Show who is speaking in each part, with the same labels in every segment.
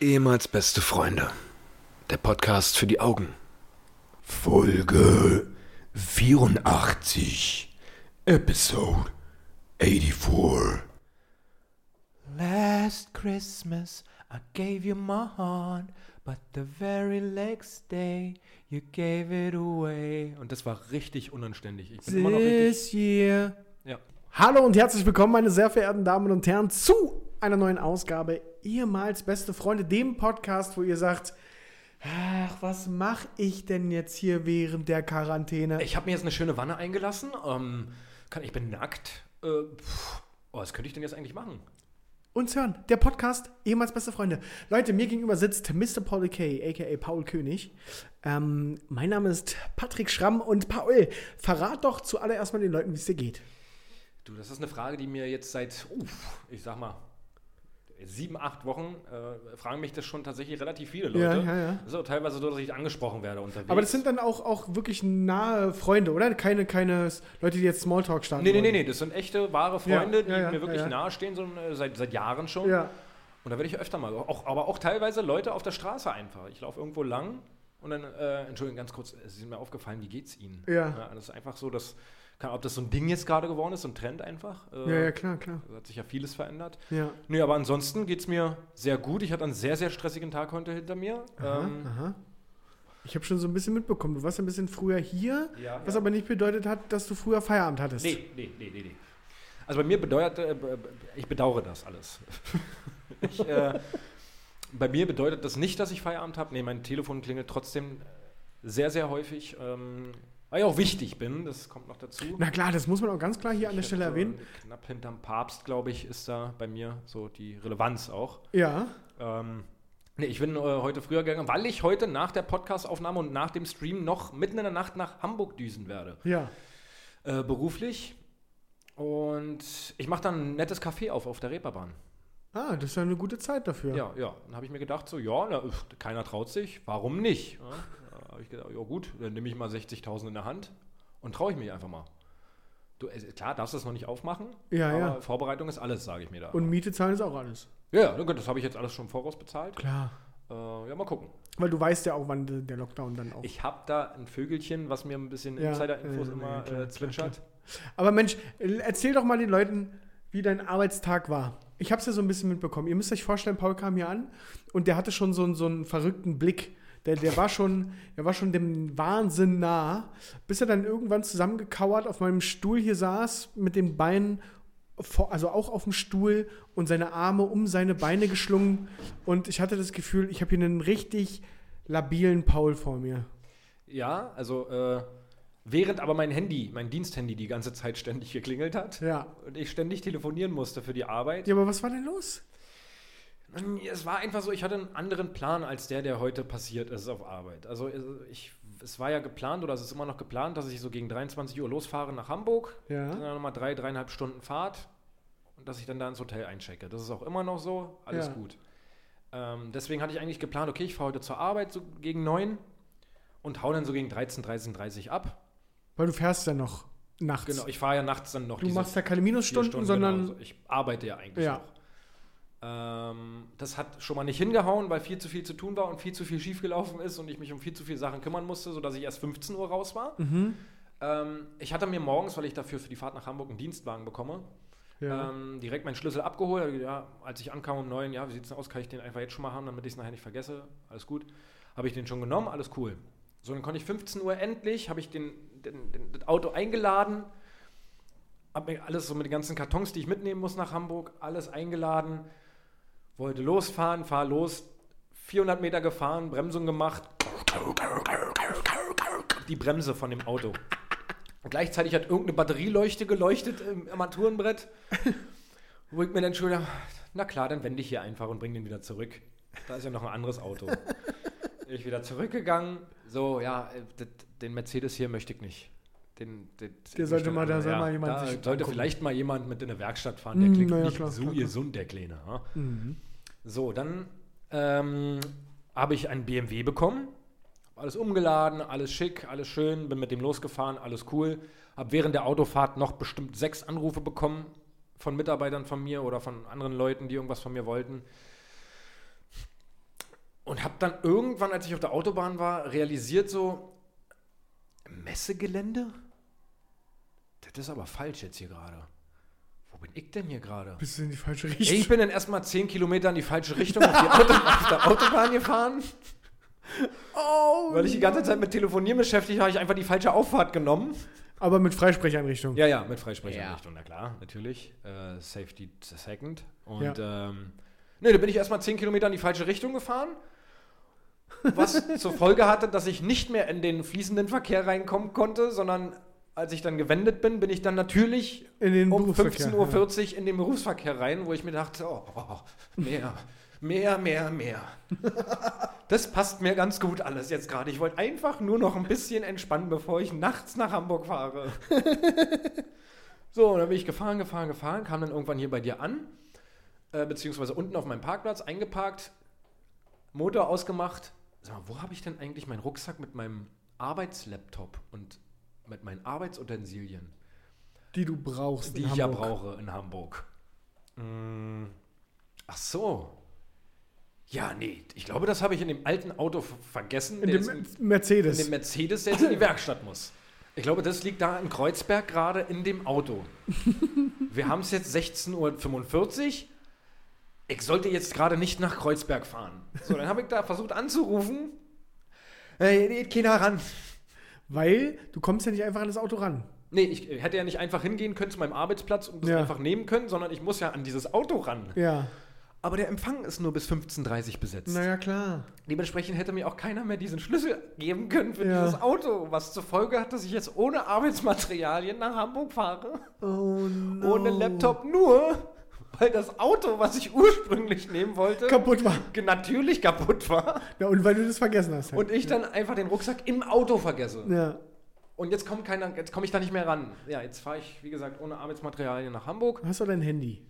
Speaker 1: Ehemals beste Freunde. Der Podcast für die Augen.
Speaker 2: Folge 84, Episode 84.
Speaker 3: Last Christmas I gave you my heart, but the very next day you gave it away. Und das war richtig unanständig. Ich bin immer noch richtig.
Speaker 4: This year.
Speaker 3: Ja.
Speaker 4: Hallo und herzlich willkommen, meine sehr verehrten Damen und Herren, zu einer neuen Ausgabe ehemals beste Freunde, dem Podcast, wo ihr sagt, ach, was mache ich denn jetzt hier während der Quarantäne?
Speaker 3: Ich habe mir jetzt eine schöne Wanne eingelassen. Ähm, kann, ich bin nackt. Äh, pff, oh, was könnte ich denn jetzt eigentlich machen?
Speaker 4: Uns hören, der Podcast, ehemals beste Freunde. Leute, mir gegenüber sitzt Mr. Paul K., a.k.a. Paul König. Ähm, mein Name ist Patrick Schramm und Paul, verrat doch zuallererst mal den Leuten, wie es dir geht.
Speaker 3: Du, das ist eine Frage, die mir jetzt seit, uff, ich sag mal, sieben, acht Wochen äh, fragen mich das schon tatsächlich relativ viele Leute.
Speaker 4: Ja, ja, ja.
Speaker 3: Das ist auch teilweise so, dass ich angesprochen werde unterwegs.
Speaker 4: Aber das sind dann auch, auch wirklich nahe Freunde, oder? Keine, keine Leute, die jetzt Smalltalk starten.
Speaker 3: Nee, nee, nee, nee, das sind echte, wahre
Speaker 4: Ja,
Speaker 3: Freunde, die
Speaker 4: ja, ja,
Speaker 3: mir wirklich
Speaker 4: ja, ja.
Speaker 3: nahestehen, so, äh, seit, seit Jahren schon.
Speaker 4: Ja.
Speaker 3: Und da werde ich öfter mal, auch, aber auch teilweise Leute auf der Straße einfach. Ich laufe irgendwo lang und dann, äh, Entschuldigung, ganz kurz, es ist mir aufgefallen, wie geht's Ihnen?
Speaker 4: Ja.
Speaker 3: das ist einfach so, dass, kann, ob das so ein Ding jetzt gerade geworden ist, so ein Trend einfach. Äh,
Speaker 4: Ja, ja, klar, klar.
Speaker 3: Da hat sich ja vieles verändert.
Speaker 4: Ja.
Speaker 3: Nee, aber ansonsten geht es mir sehr gut. Ich hatte einen sehr, sehr stressigen Tag heute hinter mir. Ähm,
Speaker 4: Aha. Ich habe schon so ein bisschen mitbekommen. Du warst ein bisschen früher hier,
Speaker 3: Ja,
Speaker 4: was
Speaker 3: ja.
Speaker 4: aber nicht bedeutet hat, dass du früher Feierabend hattest.
Speaker 3: Nee, nee, nee, nee, nee. Also bei mir bedeutet, äh, b- ich bedauere das alles. ich, äh, bei mir bedeutet das nicht, dass ich Feierabend habe. Nee, mein Telefon klingelt trotzdem sehr, sehr häufig. Ähm, weil ich auch wichtig bin, das kommt noch dazu.
Speaker 4: Na klar, das muss man auch ganz klar hier an der
Speaker 3: Ich
Speaker 4: Stelle erwähnen.
Speaker 3: Knapp hinterm Papst, glaube ich, ist da bei mir so die Relevanz auch.
Speaker 4: Ja.
Speaker 3: Ähm, nee, ich bin äh, heute früher gegangen, weil ich heute nach der Podcastaufnahme und nach dem Stream noch mitten in der Nacht nach Hamburg düsen werde.
Speaker 4: Ja.
Speaker 3: Äh, beruflich. Und ich mache dann ein nettes Café auf auf der Reeperbahn.
Speaker 4: Ah, das ist ja eine gute Zeit dafür.
Speaker 3: Ja, ja. Dann habe ich mir gedacht, so, ja, na, keiner traut sich, warum nicht? Ja, habe ich gedacht, ja gut, dann nehme ich mal 60.000 in der Hand und traue ich mich einfach mal. Du, äh, klar, darfst du das noch nicht aufmachen,
Speaker 4: Ja,
Speaker 3: aber
Speaker 4: ja.
Speaker 3: Vorbereitung ist alles, sage ich mir da.
Speaker 4: Und Miete zahlen ist auch alles.
Speaker 3: ja, das habe ich jetzt alles schon vorausbezahlt.
Speaker 4: Klar.
Speaker 3: Äh, ja, mal gucken.
Speaker 4: Weil du weißt ja auch, wann de- der Lockdown dann auch.
Speaker 3: Ich habe da ein Vögelchen, was mir ein bisschen
Speaker 4: Ja,
Speaker 3: Insider-Infos
Speaker 4: äh,
Speaker 3: immer
Speaker 4: ja, klar,
Speaker 3: äh, zwitschert.
Speaker 4: Aber Mensch, erzähl doch mal den Leuten, wie dein Arbeitstag war. Ich habe es ja so ein bisschen mitbekommen. Ihr müsst euch vorstellen, Paul kam hier an und der hatte schon so, einen- so einen verrückten Blick. Der, der, war schon, der war schon dem Wahnsinn nah, bis er dann irgendwann zusammengekauert auf meinem Stuhl hier saß, mit den Beinen, vor, also auch auf dem Stuhl und seine Arme um seine Beine geschlungen. Und ich hatte das Gefühl, ich habe hier einen richtig labilen Paul vor mir.
Speaker 3: Ja, also äh, während aber mein Handy, mein Diensthandy die ganze Zeit ständig geklingelt hat
Speaker 4: Ja.
Speaker 3: und ich ständig telefonieren musste für die Arbeit.
Speaker 4: Ja, aber was war denn los?
Speaker 3: Es war einfach so, ich hatte einen anderen Plan als der, der heute passiert ist auf Arbeit. Also ich, es war ja geplant oder es ist immer noch geplant, dass ich so gegen 23 Uhr losfahre nach Hamburg.
Speaker 4: Ja.
Speaker 3: Dann nochmal drei, dreieinhalb Stunden Fahrt und dass ich dann da ins Hotel einchecke. Das ist auch immer noch so, alles
Speaker 4: Ja.
Speaker 3: gut. Ähm, deswegen hatte ich eigentlich geplant, okay, ich fahre heute zur Arbeit so gegen 9 und hau dann so gegen 13, 13, 30 ab.
Speaker 4: Weil du fährst ja noch nachts.
Speaker 3: Genau, ich fahre ja nachts dann noch
Speaker 4: Du machst ja keine Minusstunden,
Speaker 3: Stunden,
Speaker 4: sondern
Speaker 3: genau. Also ich arbeite ja eigentlich
Speaker 4: Ja.
Speaker 3: noch. Ähm, das hat schon mal nicht hingehauen, weil viel zu viel zu tun war und viel zu viel schiefgelaufen ist und ich mich um viel zu viele Sachen kümmern musste, sodass ich erst 15 Uhr raus war.
Speaker 4: Mhm.
Speaker 3: Ähm, ich hatte mir morgens, weil ich dafür für die Fahrt nach Hamburg einen Dienstwagen bekomme,
Speaker 4: ja.
Speaker 3: ähm, direkt meinen Schlüssel abgeholt. Ja, als ich ankam um neun, ja, wie sieht es denn aus? Kann ich den einfach jetzt schon mal haben, damit ich es nachher nicht vergesse? Alles gut. Habe ich den schon genommen, alles cool. So, dann konnte ich 15 Uhr endlich, habe ich den, den, den, das Auto eingeladen, habe mir alles so mit den ganzen Kartons, die ich mitnehmen muss nach Hamburg, alles eingeladen, wollte losfahren, fahr los, 400 Meter gefahren, Bremsung gemacht, die Bremse von dem Auto. Und gleichzeitig hat irgendeine Batterieleuchte geleuchtet im Armaturenbrett. Wo ich mir dann schon na klar, dann wende ich hier einfach und bringe den wieder zurück. Da ist ja noch ein anderes Auto. ich wieder zurückgegangen. So, ja, äh, den Mercedes hier möchte ich nicht. Den, den,
Speaker 4: Der sollte mal- da soll
Speaker 3: ja,
Speaker 4: mal jemand
Speaker 3: da
Speaker 4: sich
Speaker 3: sollte vielleicht mal jemand mit in eine Werkstatt fahren. Der
Speaker 4: Mm,
Speaker 3: klingt
Speaker 4: na ja,
Speaker 3: nicht
Speaker 4: klar,
Speaker 3: so
Speaker 4: klar, klar.
Speaker 3: gesund, der Kleine. Ja?
Speaker 4: Mhm.
Speaker 3: So, dann ähm, habe ich einen BMW bekommen. Alles umgeladen, alles schick, alles schön, bin mit dem losgefahren, alles cool. Habe während der Autofahrt noch bestimmt sechs Anrufe bekommen von Mitarbeitern von mir oder von anderen Leuten, die irgendwas von mir wollten. Und habe dann irgendwann, als ich auf der Autobahn war, realisiert so, Messegelände? Das ist aber falsch jetzt hier gerade. Wo bin ich denn hier gerade?
Speaker 4: Bist du in die falsche
Speaker 3: Ey,
Speaker 4: Richtung?
Speaker 3: Ich bin dann erstmal 10 Kilometer in die falsche Richtung auf, die Auto, auf der Autobahn gefahren.
Speaker 4: oh,
Speaker 3: Weil ich die ganze Zeit mit Telefonieren beschäftigt war, habe ich einfach die falsche Auffahrt genommen.
Speaker 4: aber mit Freisprecheinrichtung.
Speaker 3: Ja, ja, mit Freisprecheinrichtung, na klar, natürlich. Äh, Safety second. Und ähm, ne, da bin ich erstmal 10 Kilometer in die falsche Richtung gefahren. Was zur Folge hatte, dass ich nicht mehr in den fließenden Verkehr reinkommen konnte, sondern als ich dann gewendet bin, bin ich dann natürlich um
Speaker 4: Berufsverkehr,
Speaker 3: 15.40 Uhr in den Berufsverkehr rein, wo ich mir dachte, oh, oh, mehr, mehr, mehr, mehr. Das passt mir ganz gut alles jetzt gerade. Ich wollte einfach nur noch ein bisschen entspannen, bevor ich nachts nach Hamburg fahre. so, und dann bin ich gefahren, gefahren, gefahren, kam dann irgendwann hier bei dir an, äh, beziehungsweise unten auf meinem Parkplatz eingeparkt, Motor ausgemacht. Sag mal, wo habe ich denn eigentlich meinen Rucksack mit meinem Arbeitslaptop und mit meinen Arbeitsutensilien?
Speaker 4: Die du brauchst.
Speaker 3: die
Speaker 4: in
Speaker 3: ich ja
Speaker 4: Hamburg.
Speaker 3: brauche in Hamburg. Mm, Ach so. Ja, nee, ich glaube, das habe ich in dem alten Auto ver- vergessen.
Speaker 4: In dem
Speaker 3: in,
Speaker 4: Mercedes.
Speaker 3: in dem Mercedes, der jetzt in die Werkstatt muss. Ich glaube, das liegt da in Kreuzberg gerade in dem Auto. Wir haben es jetzt 16.45 Uhr. Ich sollte jetzt gerade nicht nach Kreuzberg fahren. So, dann habe ich da versucht anzurufen. Hey, geht keiner ran.
Speaker 4: Weil du kommst ja nicht einfach an das Auto ran.
Speaker 3: Nee, ich hätte ja nicht einfach hingehen können zu meinem Arbeitsplatz und das
Speaker 4: Ja.
Speaker 3: einfach nehmen können, sondern ich muss ja an dieses Auto ran.
Speaker 4: Ja.
Speaker 3: Aber der Empfang ist nur bis 15.30 Uhr besetzt.
Speaker 4: Naja, klar.
Speaker 3: Dementsprechend hätte mir auch keiner mehr diesen Schlüssel geben können für
Speaker 4: Ja.
Speaker 3: dieses Auto, was zur Folge hat, dass ich jetzt ohne Arbeitsmaterialien nach Hamburg fahre.
Speaker 4: Oh no.
Speaker 3: Ohne Laptop nur, weil das Auto, was ich ursprünglich nehmen wollte,
Speaker 4: Kaputt war.
Speaker 3: natürlich kaputt war.
Speaker 4: Ja, und weil du das vergessen hast. Halt.
Speaker 3: Und ich dann einfach den Rucksack im Auto vergesse.
Speaker 4: ja.
Speaker 3: Und jetzt kommt keiner, jetzt komme ich da nicht mehr ran. Ja, jetzt fahre ich, wie gesagt, ohne Arbeitsmaterialien nach Hamburg.
Speaker 4: Hast du dein Handy?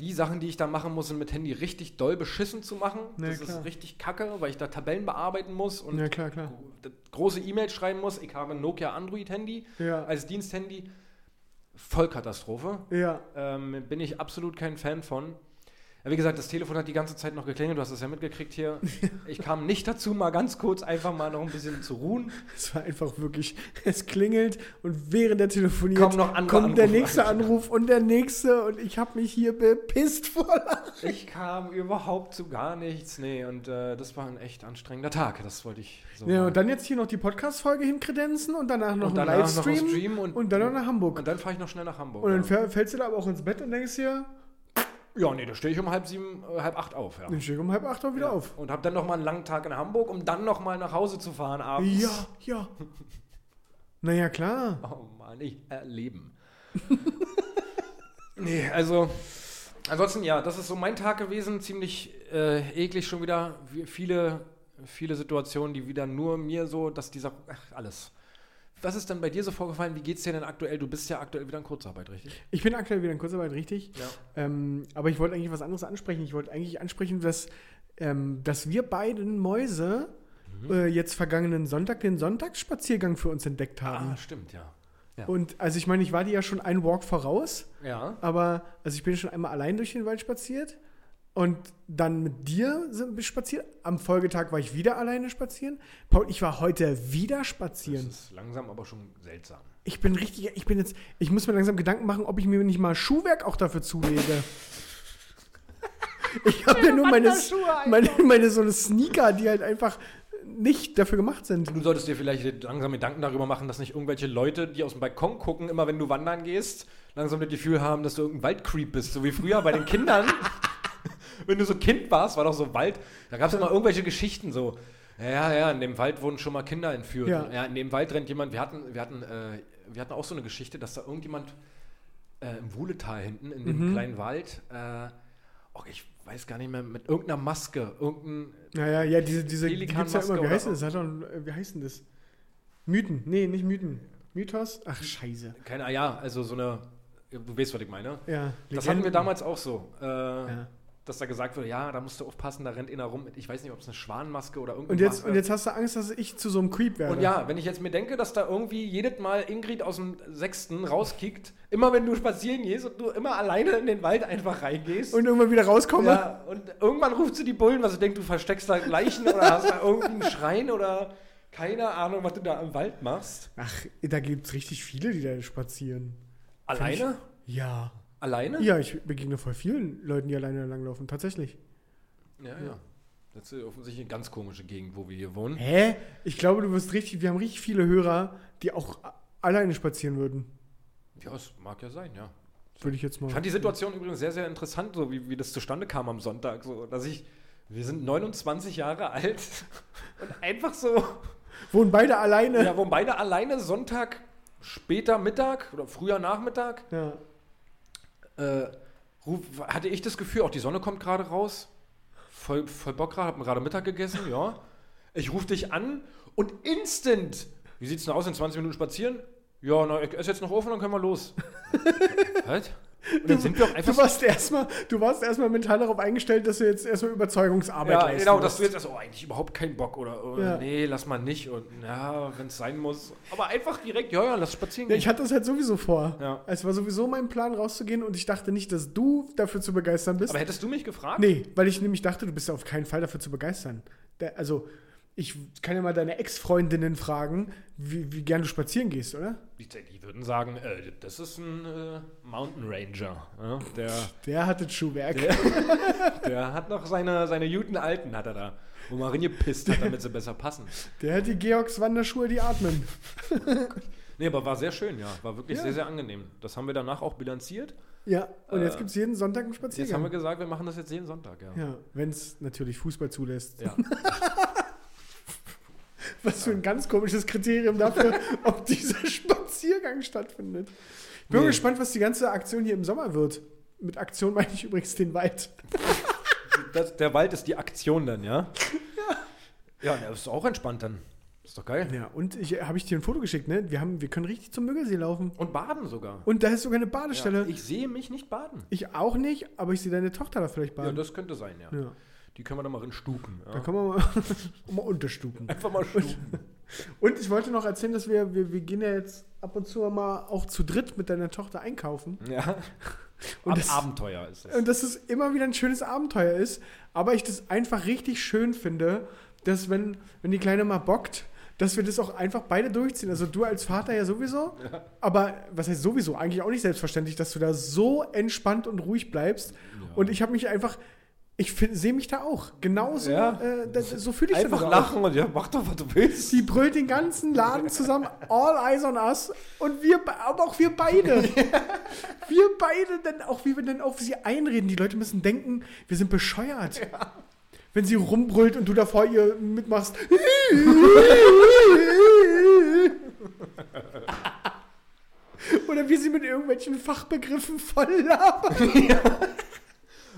Speaker 3: Die Sachen, die ich da machen muss, sind mit Handy richtig doll beschissen zu machen.
Speaker 4: Na
Speaker 3: das
Speaker 4: klar.
Speaker 3: ist richtig kacke, weil ich da Tabellen bearbeiten muss und
Speaker 4: Ja, klar, klar.
Speaker 3: gro- große E-Mails schreiben muss. Ich habe ein Nokia Android-Handy
Speaker 4: Ja.
Speaker 3: als Diensthandy. Vollkatastrophe.
Speaker 4: Ja.
Speaker 3: Ähm, bin ich absolut kein Fan von. Ja, wie gesagt, das Telefon hat die ganze Zeit noch geklingelt, du hast es ja mitgekriegt hier. Ich kam nicht dazu, mal ganz kurz einfach mal noch ein bisschen zu ruhen.
Speaker 4: Es war einfach wirklich, es klingelt und während der telefoniert
Speaker 3: Kommen noch
Speaker 4: kommt der
Speaker 3: Anrufe
Speaker 4: nächste
Speaker 3: rein.
Speaker 4: Anruf und der nächste und ich habe mich hier bepisst vor Lachen.
Speaker 3: Ich kam überhaupt zu gar nichts. Nee, und äh, das war ein echt anstrengender Tag. Das wollte ich so.
Speaker 4: Ja,
Speaker 3: mal-
Speaker 4: und dann jetzt hier noch die Podcast-Folge hinkredenzen und danach noch
Speaker 3: Und
Speaker 4: ein
Speaker 3: danach noch
Speaker 4: Livestream
Speaker 3: ein Stream und-
Speaker 4: und dann noch nach Hamburg.
Speaker 3: Und dann fahre ich noch schnell nach Hamburg.
Speaker 4: Und dann
Speaker 3: ja.
Speaker 4: fällst du da aber auch ins Bett und denkst dir,
Speaker 3: ja, nee, da stehe ich um halb sieben, äh, halb acht auf. Ja.
Speaker 4: dann stehe ich um halb acht Uhr wieder auf.
Speaker 3: Und habe dann noch mal einen langen Tag in Hamburg, um dann noch mal nach Hause zu fahren abends.
Speaker 4: Ja, ja. Naja, klar.
Speaker 3: Oh Mann, ich erleben. nee, also ansonsten ja, das ist so mein Tag gewesen, ziemlich äh, eklig schon wieder. Wie- Viele, viele Situationen, die wieder nur mir so, dass dieser, ach, alles. Was ist denn bei dir so vorgefallen? Wie geht's dir denn aktuell? Du bist ja aktuell wieder in Kurzarbeit, richtig?
Speaker 4: Ich bin aktuell wieder in Kurzarbeit, richtig.
Speaker 3: Ja.
Speaker 4: Ähm, aber ich wollte eigentlich was anderes ansprechen. Ich wollte eigentlich ansprechen, dass, ähm, dass wir beiden Mäuse
Speaker 3: Mhm.
Speaker 4: äh, jetzt vergangenen Sonntag den Sonntagsspaziergang für uns entdeckt haben.
Speaker 3: Ah, stimmt, ja. Ja.
Speaker 4: Und also ich meine, ich war dir ja schon einen Walk voraus,
Speaker 3: ja.
Speaker 4: aber also ich bin schon einmal allein durch den Wald spaziert und dann mit dir spaziert. Am Folgetag war ich wieder alleine spazieren. Paul, ich war heute wieder
Speaker 3: Das
Speaker 4: spazieren.
Speaker 3: ist langsam, aber schon seltsam.
Speaker 4: Ich bin richtig, ich bin jetzt, ich muss mir langsam Gedanken machen, ob ich mir nicht mal Schuhwerk auch dafür zulege. Ich habe ja nur meine, meine, meine so eine Sneaker, die halt einfach nicht dafür gemacht sind.
Speaker 3: Du solltest dir vielleicht langsam Gedanken darüber machen, dass nicht irgendwelche Leute, die aus dem Balkon gucken, immer wenn du wandern gehst, langsam das Gefühl haben, dass du irgendein Waldcreep bist. So wie früher bei den Kindern. Wenn du so Kind warst, war doch so Wald. Da gab es immer irgendwelche Geschichten so. Ja, ja, in dem Wald wurden schon mal Kinder entführt.
Speaker 4: Ja.
Speaker 3: in dem Wald rennt jemand. Wir hatten, wir hatten, äh, wir hatten auch so eine Geschichte, dass da irgendjemand äh, im Wuhletal hinten, in dem kleinen Wald, äh, oh, ich weiß gar nicht mehr, mit irgendeiner Maske, irgendein
Speaker 4: Naja, ja, diese, diese die gibt's ja immer. Wie heißt das? das? Wie heißt denn das? Mythen. Nee, nicht Mythen. Mythos? Ach, scheiße.
Speaker 3: Keine, ja, also so eine, du weißt, was ich meine.
Speaker 4: Ja.
Speaker 3: Das hatten wir
Speaker 4: Legenden.
Speaker 3: damals auch so. Äh,
Speaker 4: Ja.
Speaker 3: Dass da gesagt wird, ja, da musst du aufpassen, da rennt einer rum. mit- Ich weiß nicht, ob es eine Schwanenmaske oder irgendwas
Speaker 4: Und jetzt, und jetzt hast du Angst, dass ich zu so einem Creep werde.
Speaker 3: Und ja, wenn ich jetzt mir denke, dass da irgendwie jedes Mal Ingrid aus dem Sechsten rauskickt, immer wenn du spazieren gehst und du immer alleine in den Wald einfach reingehst.
Speaker 4: Und irgendwann wieder rauskomme.
Speaker 3: ja, und irgendwann ruft sie die Bullen, was ich denke, du versteckst da Leichen oder hast da irgendwie einen Schrein oder keine Ahnung, was du da im Wald machst.
Speaker 4: Ach, da gibt es richtig viele, die da spazieren.
Speaker 3: Alleine?
Speaker 4: Ja.
Speaker 3: Alleine?
Speaker 4: Ja, ich begegne voll vielen Leuten, die alleine langlaufen. Tatsächlich.
Speaker 3: Ja, ja. Das ist offensichtlich eine ganz komische Gegend, wo wir hier wohnen.
Speaker 4: Hä? Ich glaube, du wirst richtig. Wir haben richtig viele Hörer, die auch alleine spazieren würden.
Speaker 3: Ja, das mag ja sein, ja.
Speaker 4: Würde ich jetzt mal.
Speaker 3: Ich fand die Situation übrigens sehr, sehr interessant, so wie, wie das zustande kam am Sonntag. So, dass ich, wir sind 29 Jahre alt und einfach so,
Speaker 4: Wohnen beide alleine.
Speaker 3: ja, wo beide alleine Sonntag, später Mittag oder früher Nachmittag,
Speaker 4: Ja.
Speaker 3: Äh, hatte ich das Gefühl, auch die Sonne kommt gerade raus. Voll, voll Bock gerade, hab mir gerade Mittag gegessen, ja. Ich rufe dich an und instant, wie sieht's denn aus, in 20 Minuten spazieren? Ja, na, ich esse jetzt noch und dann können wir los. Was? Und dann sind wir auch einfach
Speaker 4: Du warst erstmal, du warst erstmal mental darauf eingestellt, dass du jetzt erstmal Überzeugungsarbeit
Speaker 3: Ja, genau,
Speaker 4: musst.
Speaker 3: dass du jetzt erst, oh, eigentlich überhaupt keinen Bock oder oh,
Speaker 4: Ja.
Speaker 3: nee, lass mal nicht und ja, wenn es sein muss. Aber einfach direkt, ja, ja, lass spazieren
Speaker 4: Ja,
Speaker 3: gehen.
Speaker 4: ich hatte das halt sowieso vor.
Speaker 3: Ja.
Speaker 4: Es war sowieso mein Plan, rauszugehen und ich dachte nicht, dass du dafür zu begeistern bist.
Speaker 3: Aber hättest du mich gefragt?
Speaker 4: nee, weil ich nämlich dachte, du bist ja auf keinen Fall dafür zu begeistern. Also, ich kann ja mal deine Ex-Freundinnen fragen, wie, wie gern du spazieren gehst, oder?
Speaker 3: Die, die würden sagen, äh, das ist ein äh, Mountain Ranger. Ja? Der,
Speaker 4: Der hat das Schuhwerk.
Speaker 3: der hat noch seine, seine guten Alten, hat er da. Wo man reingepisst hat, damit sie besser passen.
Speaker 4: Der hat die Georgs Wanderschuhe, die atmen.
Speaker 3: Nee, aber war sehr schön, ja. War wirklich
Speaker 4: Ja.
Speaker 3: sehr, sehr angenehm. Das haben wir danach auch bilanziert.
Speaker 4: Ja, und jetzt
Speaker 3: Äh,
Speaker 4: gibt es jeden Sonntag einen
Speaker 3: Jetzt haben wir
Speaker 4: Spaziergang.
Speaker 3: gesagt, wir machen das jetzt jeden Sonntag, ja.
Speaker 4: Ja, wenn es natürlich Fußball zulässt.
Speaker 3: Ja.
Speaker 4: Was für ein ganz komisches Kriterium dafür, ob dieser Spaziergang stattfindet. Ich bin
Speaker 3: Nee.
Speaker 4: gespannt, was die ganze Aktion hier im Sommer wird. Mit Aktion meine ich übrigens den Wald.
Speaker 3: Das, der Wald ist die Aktion dann, ja? Ja, der ist auch entspannt dann. Ist doch geil.
Speaker 4: Ja, und ich habe ich dir ein Foto geschickt, ne? Wir, haben, wir können richtig zum Müggelsee laufen.
Speaker 3: Und baden sogar.
Speaker 4: Und da ist sogar eine Badestelle.
Speaker 3: Ja, ich sehe mich nicht baden.
Speaker 4: ich auch nicht, aber ich sehe deine Tochter da vielleicht
Speaker 3: Ja,
Speaker 4: baden.
Speaker 3: das könnte sein, ja.
Speaker 4: Ja,
Speaker 3: Die können wir dann mal in Stupen.
Speaker 4: da
Speaker 3: Ja.
Speaker 4: können wir mal, mal unterstupen.
Speaker 3: Einfach mal Stupen.
Speaker 4: Und ich wollte noch erzählen, dass wir, wir, wir gehen ja jetzt ab und zu mal auch zu dritt mit deiner Tochter einkaufen.
Speaker 3: ja.
Speaker 4: Und
Speaker 3: Ab
Speaker 4: das-
Speaker 3: Abenteuer ist es.
Speaker 4: Und dass es immer wieder ein schönes Abenteuer ist, aber ich das einfach richtig schön finde, dass wenn, wenn die Kleine mal bockt, dass wir das auch einfach beide durchziehen. Also du als Vater ja sowieso, aber was heißt sowieso? Eigentlich auch nicht selbstverständlich, dass du da so entspannt und ruhig bleibst. Und ich habe mich einfach, ich sehe mich da auch. Genauso,
Speaker 3: Ja.
Speaker 4: äh, das, so fühle ich
Speaker 3: Einfach
Speaker 4: das auch.
Speaker 3: lachen und ja, mach doch, was du willst.
Speaker 4: Die brüllt den ganzen Laden zusammen, all eyes on us. Und wir, be- aber auch wir beide. Wir beide, dann auch wie wir dann auf sie einreden. Die Leute müssen denken, wir sind bescheuert. Wenn sie rumbrüllt und du davor ihr mitmachst. Oder wie sie mit irgendwelchen Fachbegriffen voll labern.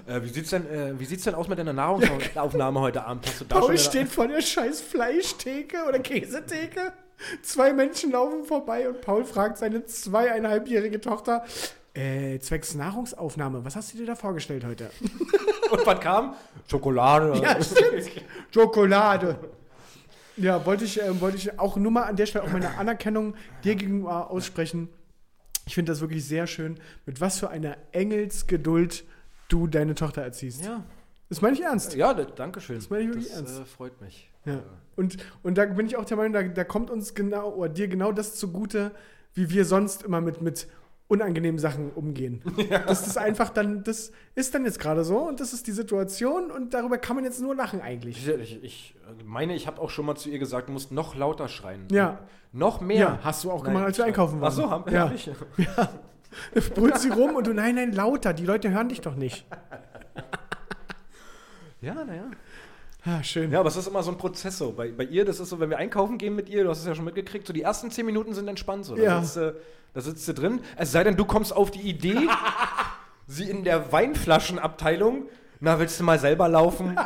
Speaker 3: Äh, wie, sieht's denn, äh, wie sieht's denn aus mit deiner Nahrungsaufnahme heute Abend? Hast du da
Speaker 4: Paul
Speaker 3: schon
Speaker 4: steht vor der scheiß Fleischtheke oder Käsetheke. Zwei Menschen laufen vorbei und Paul fragt seine zweieinhalbjährige Tochter, äh, zwecks Nahrungsaufnahme, was hast du dir da vorgestellt heute?
Speaker 3: Und was kam? Schokolade.
Speaker 4: Ja, stimmt. Schokolade. Ja, wollte ich, äh, wollte ich auch nur mal an der Stelle auch meine Anerkennung dir gegenüber aussprechen. Ich finde das wirklich sehr schön, mit was für einer Engelsgeduld du deine Tochter erziehst.
Speaker 3: Ja,
Speaker 4: Das meine ich ernst.
Speaker 3: ja danke schön.
Speaker 4: Das meine ich wirklich
Speaker 3: das
Speaker 4: ernst.
Speaker 3: äh, freut mich.
Speaker 4: Ja. Und, und da bin ich auch der Meinung, da, da kommt uns genau, oder dir genau das zugute, wie wir sonst immer mit, mit unangenehmen Sachen umgehen. Das ist einfach dann, das ist dann jetzt gerade so und das ist die Situation und darüber kann man jetzt nur lachen eigentlich.
Speaker 3: Ich, ich, ich meine, ich habe auch schon mal zu ihr gesagt, du musst noch lauter schreien.
Speaker 4: Ja.
Speaker 3: Noch mehr.
Speaker 4: Ja, hast du auch gemacht, als wir einkaufen waren.
Speaker 3: Ach so, haben
Speaker 4: Ja.
Speaker 3: hab
Speaker 4: Brüllt sie rum und du, nein, nein, lauter, die Leute hören dich doch nicht.
Speaker 3: Ja, naja.
Speaker 4: Ah, schön.
Speaker 3: Ja, aber es ist immer so ein Prozess so. Bei, bei ihr, das ist so, wenn wir einkaufen gehen mit ihr, du hast es ja schon mitgekriegt, so die ersten zehn Minuten sind entspannt. So. Da,
Speaker 4: Ja.
Speaker 3: sitzt, äh, da sitzt sie drin. Es sei denn, du kommst auf die Idee, sie in der Weinflaschenabteilung, na, willst du mal selber laufen?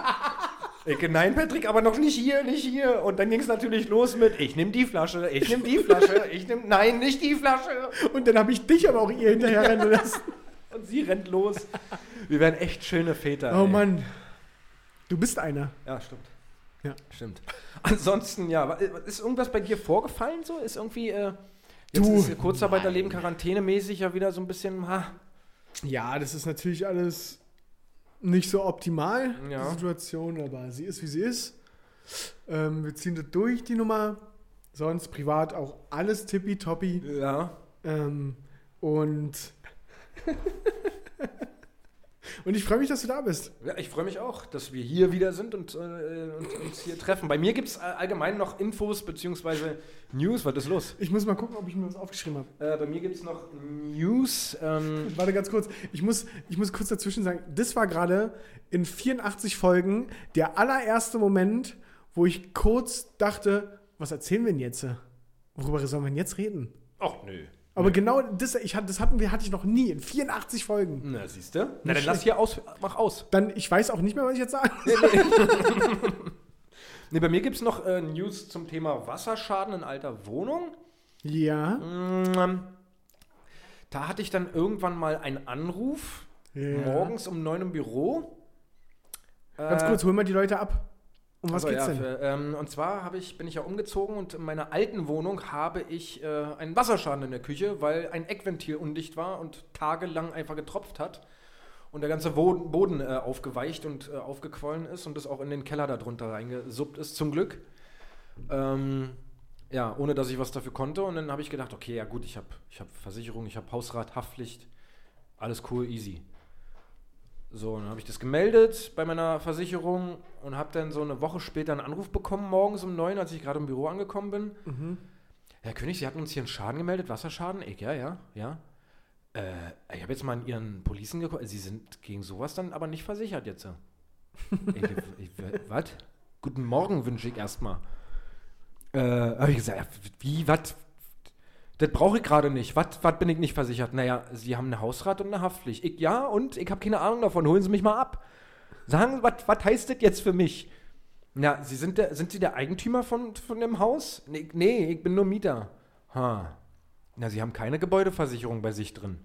Speaker 3: Ich, nein, Patrick, aber noch nicht hier, nicht hier. Und dann ging es natürlich los mit, ich nehme die Flasche, ich nehme die Flasche, ich nehme, nein, nicht die Flasche.
Speaker 4: Und dann habe ich dich aber auch ihr hinterher rennen lassen.
Speaker 3: Und sie rennt los. Wir wären echt schöne Väter.
Speaker 4: Oh
Speaker 3: ey.
Speaker 4: Mann. Du bist einer.
Speaker 3: Ja, stimmt.
Speaker 4: Ja.
Speaker 3: Stimmt. Ansonsten, ja, wa- ist irgendwas bei dir vorgefallen so? Ist irgendwie, äh, jetzt
Speaker 4: Du,
Speaker 3: ist Kurzarbeiterleben quarantänemäßig ja wieder so ein bisschen, ha,
Speaker 4: Ja, das ist natürlich alles nicht so optimal,
Speaker 3: Ja.
Speaker 4: die Situation, aber sie ist, wie sie ist. Ähm, wir ziehen das durch, die Nummer. Sonst privat auch alles tippitoppi.
Speaker 3: ja.
Speaker 4: Ähm, und und ich freue mich, dass du da bist.
Speaker 3: Ja, ich freue mich auch, dass wir hier wieder sind und, äh, und uns hier treffen. Bei mir gibt es allgemein noch Infos bzw. News. Was ist los?
Speaker 4: Ich muss mal gucken, ob ich mir was aufgeschrieben habe.
Speaker 3: Äh, bei mir gibt es noch News. Ähm,
Speaker 4: Warte ganz kurz. Ich muss, ich muss kurz dazwischen sagen, das war gerade in 84 Folgen der allererste Moment, wo ich kurz dachte, was erzählen wir denn jetzt? Worüber sollen wir denn jetzt reden?
Speaker 3: ach, nö.
Speaker 4: Aber genau das, ich, hatte- das hatten wir, hatte ich noch nie in 84 Folgen.
Speaker 3: Na, siehst du? Na, dann lass hier aus. Mach aus.
Speaker 4: Dann, ich weiß auch nicht mehr, was ich jetzt sage.
Speaker 3: Nee, bei mir gibt es noch äh, News zum Thema Wasserschaden in alter Wohnung.
Speaker 4: Ja.
Speaker 3: Mm, Da hatte ich dann irgendwann mal einen Anruf,
Speaker 4: Ja.
Speaker 3: morgens um neun im Büro.
Speaker 4: Ganz
Speaker 3: Äh,
Speaker 4: kurz, hol mal die Leute ab. Um was
Speaker 3: also
Speaker 4: geht's
Speaker 3: ja,
Speaker 4: denn?
Speaker 3: Für, ähm, und zwar habe ich, bin ich ja umgezogen und in meiner alten Wohnung habe ich äh, einen Wasserschaden in der Küche, weil ein Eckventil undicht war und tagelang einfach getropft hat und der ganze Boden, Boden äh, aufgeweicht und äh, aufgequollen ist und das auch in den Keller darunter reingesuppt ist, zum Glück. Ähm, ja, ohne dass ich was dafür konnte. Und dann habe ich gedacht, okay, ja gut, ich habe ich hab Versicherung, ich habe Hausrat, Haftpflicht, alles cool, easy. So, dann habe ich das gemeldet bei meiner Versicherung und habe dann so eine Woche später einen Anruf bekommen, morgens um neun, als ich gerade im Büro angekommen bin.
Speaker 4: Mhm.
Speaker 3: Herr König, Sie hatten uns hier einen Schaden gemeldet, Wasserschaden? Ich, ja, ja, ja. Äh, ich habe jetzt mal in Ihren Policen geguckt. Sie sind gegen sowas dann aber nicht versichert jetzt. ich, ich, was? Guten Morgen wünsche ich erstmal. Äh, habe ich gesagt, wie, was? Das brauche ich gerade nicht. Was bin ich nicht versichert? Naja, Sie haben eine Hausrat und eine Haftpflicht. Ich, ja, und ich habe keine Ahnung davon. Holen Sie mich mal ab. Sagen Sie, was heißt das jetzt für mich? Na, Sie sind, der, sind Sie der Eigentümer von, von dem Haus? Nee, nee, ich bin nur Mieter. Ha. Na, Sie haben keine Gebäudeversicherung bei sich drin.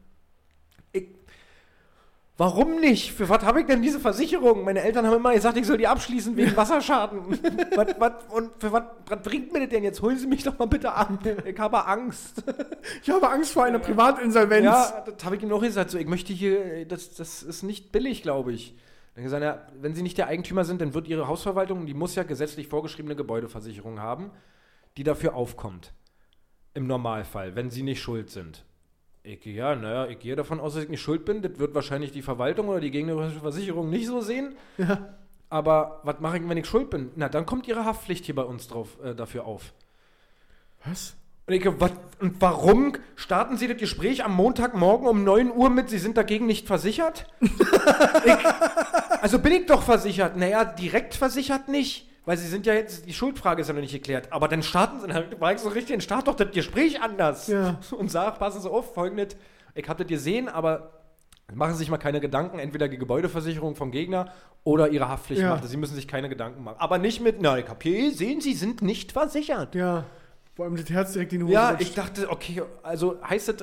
Speaker 3: Warum nicht? Für was habe ich denn diese Versicherung? Meine Eltern haben immer gesagt, ich soll die abschließen wegen Wasserschaden. was, was, und für was, bringt mir das denn jetzt? Holen Sie mich doch mal bitte ab. Ich habe Angst.
Speaker 4: Ich habe Angst vor einer Privatinsolvenz.
Speaker 3: Ja, das habe ich ihm noch gesagt. So, ich möchte hier, das, das ist nicht billig, glaube ich. Dann gesagt, ja, wenn Sie nicht der Eigentümer sind, dann wird Ihre Hausverwaltung, die muss ja gesetzlich vorgeschriebene Gebäudeversicherung haben, die dafür aufkommt. Im Normalfall, wenn Sie nicht schuld sind. Ich, ja, naja, ich gehe davon aus, dass ich nicht schuld bin. Das wird wahrscheinlich die Verwaltung oder die gegnerische Versicherung nicht so sehen.
Speaker 4: Ja.
Speaker 3: Aber was mache ich, wenn ich schuld bin? Na, dann kommt Ihre Haftpflicht hier bei uns drauf, äh, dafür auf.
Speaker 4: Was?
Speaker 3: Und, ich, was, und warum starten Sie das Gespräch am Montagmorgen um 9 Uhr mit, Sie sind dagegen nicht versichert? ich, also bin ich doch versichert. Naja, direkt versichert nicht, weil Sie sind ja jetzt, die Schuldfrage ist ja noch nicht geklärt. Aber dann starten Sie, dann war ich so richtig, dann start doch das Gespräch anders.
Speaker 4: Ja.
Speaker 3: Und sag, passen Sie auf, folgendes, ich habe das gesehen, aber machen Sie sich mal keine Gedanken, entweder die Gebäudeversicherung vom Gegner oder Ihre Haftpflicht
Speaker 4: Ja.
Speaker 3: macht. Sie müssen sich keine Gedanken machen. Aber nicht mit, na, ich hab hier gesehen, Sie sind nicht versichert.
Speaker 4: Ja. Vor allem das Herz direkt in die Hose.
Speaker 3: Ja,
Speaker 4: rutscht.
Speaker 3: ich dachte, okay, also heißt das,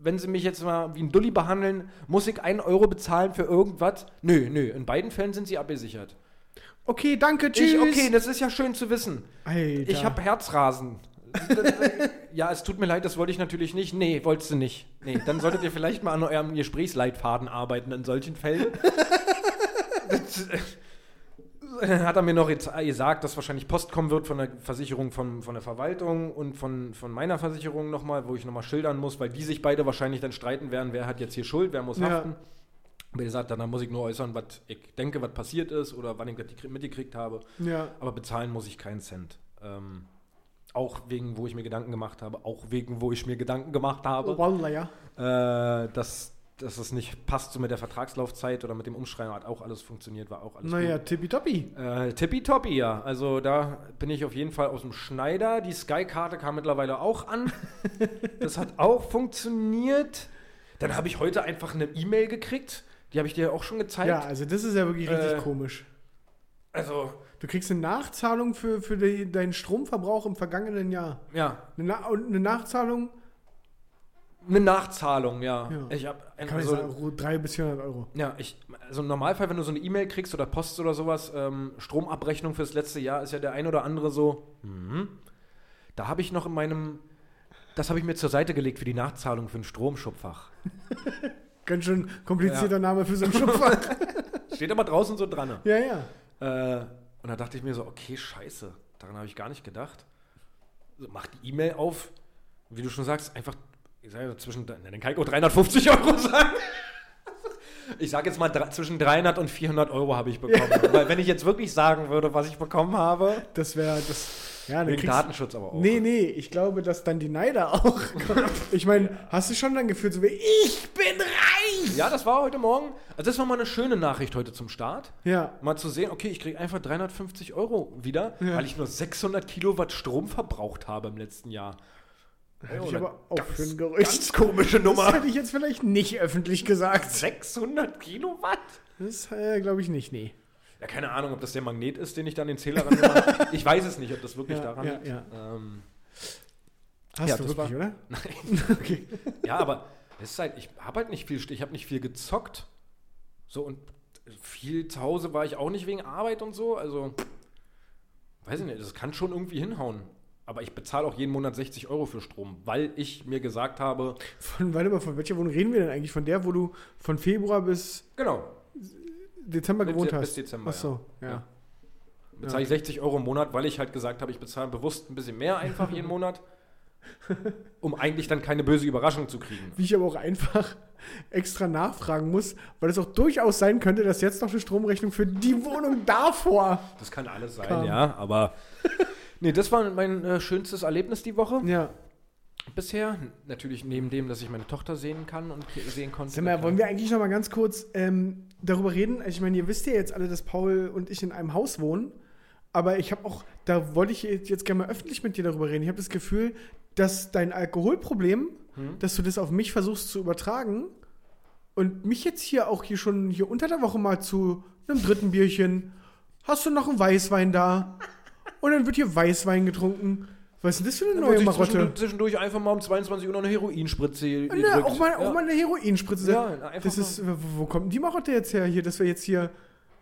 Speaker 3: wenn sie mich jetzt mal wie ein Dulli behandeln, muss ich einen Euro bezahlen für irgendwas? Nö, nö, in beiden Fällen sind sie abgesichert.
Speaker 4: Okay, danke, tschüss.
Speaker 3: Ich, okay, das ist ja schön zu wissen.
Speaker 4: Alter.
Speaker 3: Ich habe Herzrasen. ja, es tut mir leid, das wollte ich natürlich nicht. Nee, wolltest du nicht. Nee, dann solltet ihr vielleicht mal an eurem Gesprächsleitfaden arbeiten in solchen Fällen. das, äh, hat er mir noch jetzt gesagt, dass wahrscheinlich Post kommen wird von der Versicherung von, von der Verwaltung und von, von meiner Versicherung nochmal, wo ich nochmal schildern muss, weil die sich beide wahrscheinlich dann streiten werden, wer hat jetzt hier Schuld, wer muss
Speaker 4: Ja.
Speaker 3: haften. Aber er sagt, dann, muss ich nur äußern, was ich denke, was passiert ist oder wann ich das gekrie- mitgekriegt habe.
Speaker 4: Ja.
Speaker 3: Aber bezahlen muss ich keinen Cent. Ähm, auch wegen, wo ich mir Gedanken gemacht habe, auch wegen, wo ich mir Gedanken gemacht habe,
Speaker 4: Wallah, ja.
Speaker 3: äh, dass, dass es nicht passt so mit der Vertragslaufzeit oder mit dem Umschreiben, hat auch alles funktioniert, war auch alles
Speaker 4: Naja, tippitoppi.
Speaker 3: Äh, tippitoppi, ja. Also da bin ich auf jeden Fall aus dem Schneider. Die Sky-Karte kam mittlerweile auch an. das hat auch funktioniert. Dann habe ich heute einfach eine E-Mail gekriegt. Die habe ich dir auch schon gezeigt.
Speaker 4: Ja, also das ist ja wirklich richtig
Speaker 3: Äh,
Speaker 4: komisch.
Speaker 3: Also,
Speaker 4: Du kriegst eine Nachzahlung für, für die, deinen Stromverbrauch im vergangenen Jahr.
Speaker 3: ja.
Speaker 4: Eine Na und eine Nachzahlung
Speaker 3: Eine Nachzahlung, ja.
Speaker 4: Ja.
Speaker 3: Ich hab,
Speaker 4: Kann ich
Speaker 3: also,
Speaker 4: sagen, ru- 300 bis 400 Euro.
Speaker 3: ja, ich, also im Normalfall, wenn du so eine E-Mail kriegst oder Post oder sowas, ähm, Stromabrechnung fürs letzte Jahr, ist ja der ein oder andere so, mhm. da habe ich noch in meinem, das habe ich mir zur Seite gelegt für die Nachzahlung für ein Stromschubfach.
Speaker 4: Ganz schön komplizierter Name für so einen Schubfach.
Speaker 3: Steht aber draußen so dran.
Speaker 4: ja, ja.
Speaker 3: Äh, und da dachte ich mir so, okay, scheiße, daran habe ich gar nicht gedacht. So, mach die E-Mail auf, wie du schon sagst, einfach, ich sage ja zwischen, dann kann ich auch 350 Euro sagen. Ich sage jetzt mal, zwischen 300 und 400 Euro habe ich bekommen. Weil wenn ich jetzt wirklich sagen würde, was ich bekommen habe,
Speaker 4: Das wäre das. Ja,
Speaker 3: wegen Datenschutz aber auch.
Speaker 4: Nee, nee, ich glaube, dass dann die Neider auch. ich meine, hast du schon dann gefühlt so wie ich bin reich?
Speaker 3: Ja, das war heute Morgen. Also das war mal eine schöne Nachricht heute zum Start.
Speaker 4: Ja.
Speaker 3: Mal zu sehen, okay, ich kriege einfach 350 Euro wieder,
Speaker 4: Ja.
Speaker 3: weil ich nur 600 Kilowatt Strom verbraucht habe im letzten Jahr.
Speaker 4: Hätte ich
Speaker 3: Ja,
Speaker 4: aber auch
Speaker 3: ganz-
Speaker 4: für ein Gerücht.
Speaker 3: Ganz komische
Speaker 4: Das
Speaker 3: Nummer.
Speaker 4: hätte ich jetzt vielleicht nicht öffentlich gesagt.
Speaker 3: 600 Kilowatt?
Speaker 4: Das äh, glaube ich nicht, nee.
Speaker 3: Ja, keine Ahnung, ob das der Magnet ist, den ich dann den Zähler ran habe. Ich weiß es nicht, ob das wirklich
Speaker 4: Ja,
Speaker 3: daran
Speaker 4: ja,
Speaker 3: liegt.
Speaker 4: ja.
Speaker 3: Ähm,
Speaker 4: Hast
Speaker 3: Ja,
Speaker 4: du wirklich,
Speaker 3: war-
Speaker 4: oder?
Speaker 3: Nein.
Speaker 4: Okay.
Speaker 3: ja, aber es ist halt, ich habe halt nicht viel, ich habe nicht viel gezockt. So und viel zu Hause war ich auch nicht wegen Arbeit und so. Also, weiß ich nicht, das kann schon irgendwie hinhauen. Aber ich bezahle auch jeden Monat 60 Euro für Strom, weil ich mir gesagt habe,
Speaker 4: Von, warte mal, von welcher Wohnung reden wir denn eigentlich? Von der, wo du von Februar bis
Speaker 3: genau,
Speaker 4: Dezember gewohnt hast?
Speaker 3: bis Dezember,
Speaker 4: Ach so, ja.
Speaker 3: Ja. bezahle ich 60 Euro im Monat, weil ich halt gesagt habe, ich bezahle bewusst ein bisschen mehr einfach jeden Monat, um eigentlich dann keine böse Überraschung zu kriegen.
Speaker 4: Wie ich aber auch einfach extra nachfragen muss, weil es auch durchaus sein könnte, dass jetzt noch eine Stromrechnung für die Wohnung davor.
Speaker 3: Das kann alles sein,
Speaker 4: Kam.
Speaker 3: ja, aber nee, das war mein äh, schönstes Erlebnis die Woche
Speaker 4: Ja.
Speaker 3: Bisher. Natürlich neben dem, dass ich meine Tochter sehen kann und sehen konnte.
Speaker 4: Sag mal, wollen wir eigentlich noch mal ganz kurz ähm, darüber reden? Ich meine, ihr wisst ja jetzt alle, dass Paul und ich in einem Haus wohnen. Aber ich habe auch, da wollte ich jetzt gerne mal öffentlich mit dir darüber reden. Ich habe das Gefühl, dass dein Alkoholproblem,
Speaker 3: Hm?
Speaker 4: dass du das auf mich versuchst zu übertragen und mich jetzt hier auch hier schon hier unter der Woche mal zu einem dritten Bierchen, hast du noch einen Weißwein da? Und dann wird hier Weißwein getrunken. Was ist denn das für eine
Speaker 3: Dann
Speaker 4: neue
Speaker 3: sich
Speaker 4: Marotte?
Speaker 3: zwischendurch, zwischendurch einfach mal um 22 Uhr noch eine Heroinspritze gedrückt.
Speaker 4: auch, mal, auch
Speaker 3: ja.
Speaker 4: mal eine Heroinspritze.
Speaker 3: Ja, einfach
Speaker 4: das ist, wo, kommt denn die Marotte jetzt her hier, dass wir jetzt hier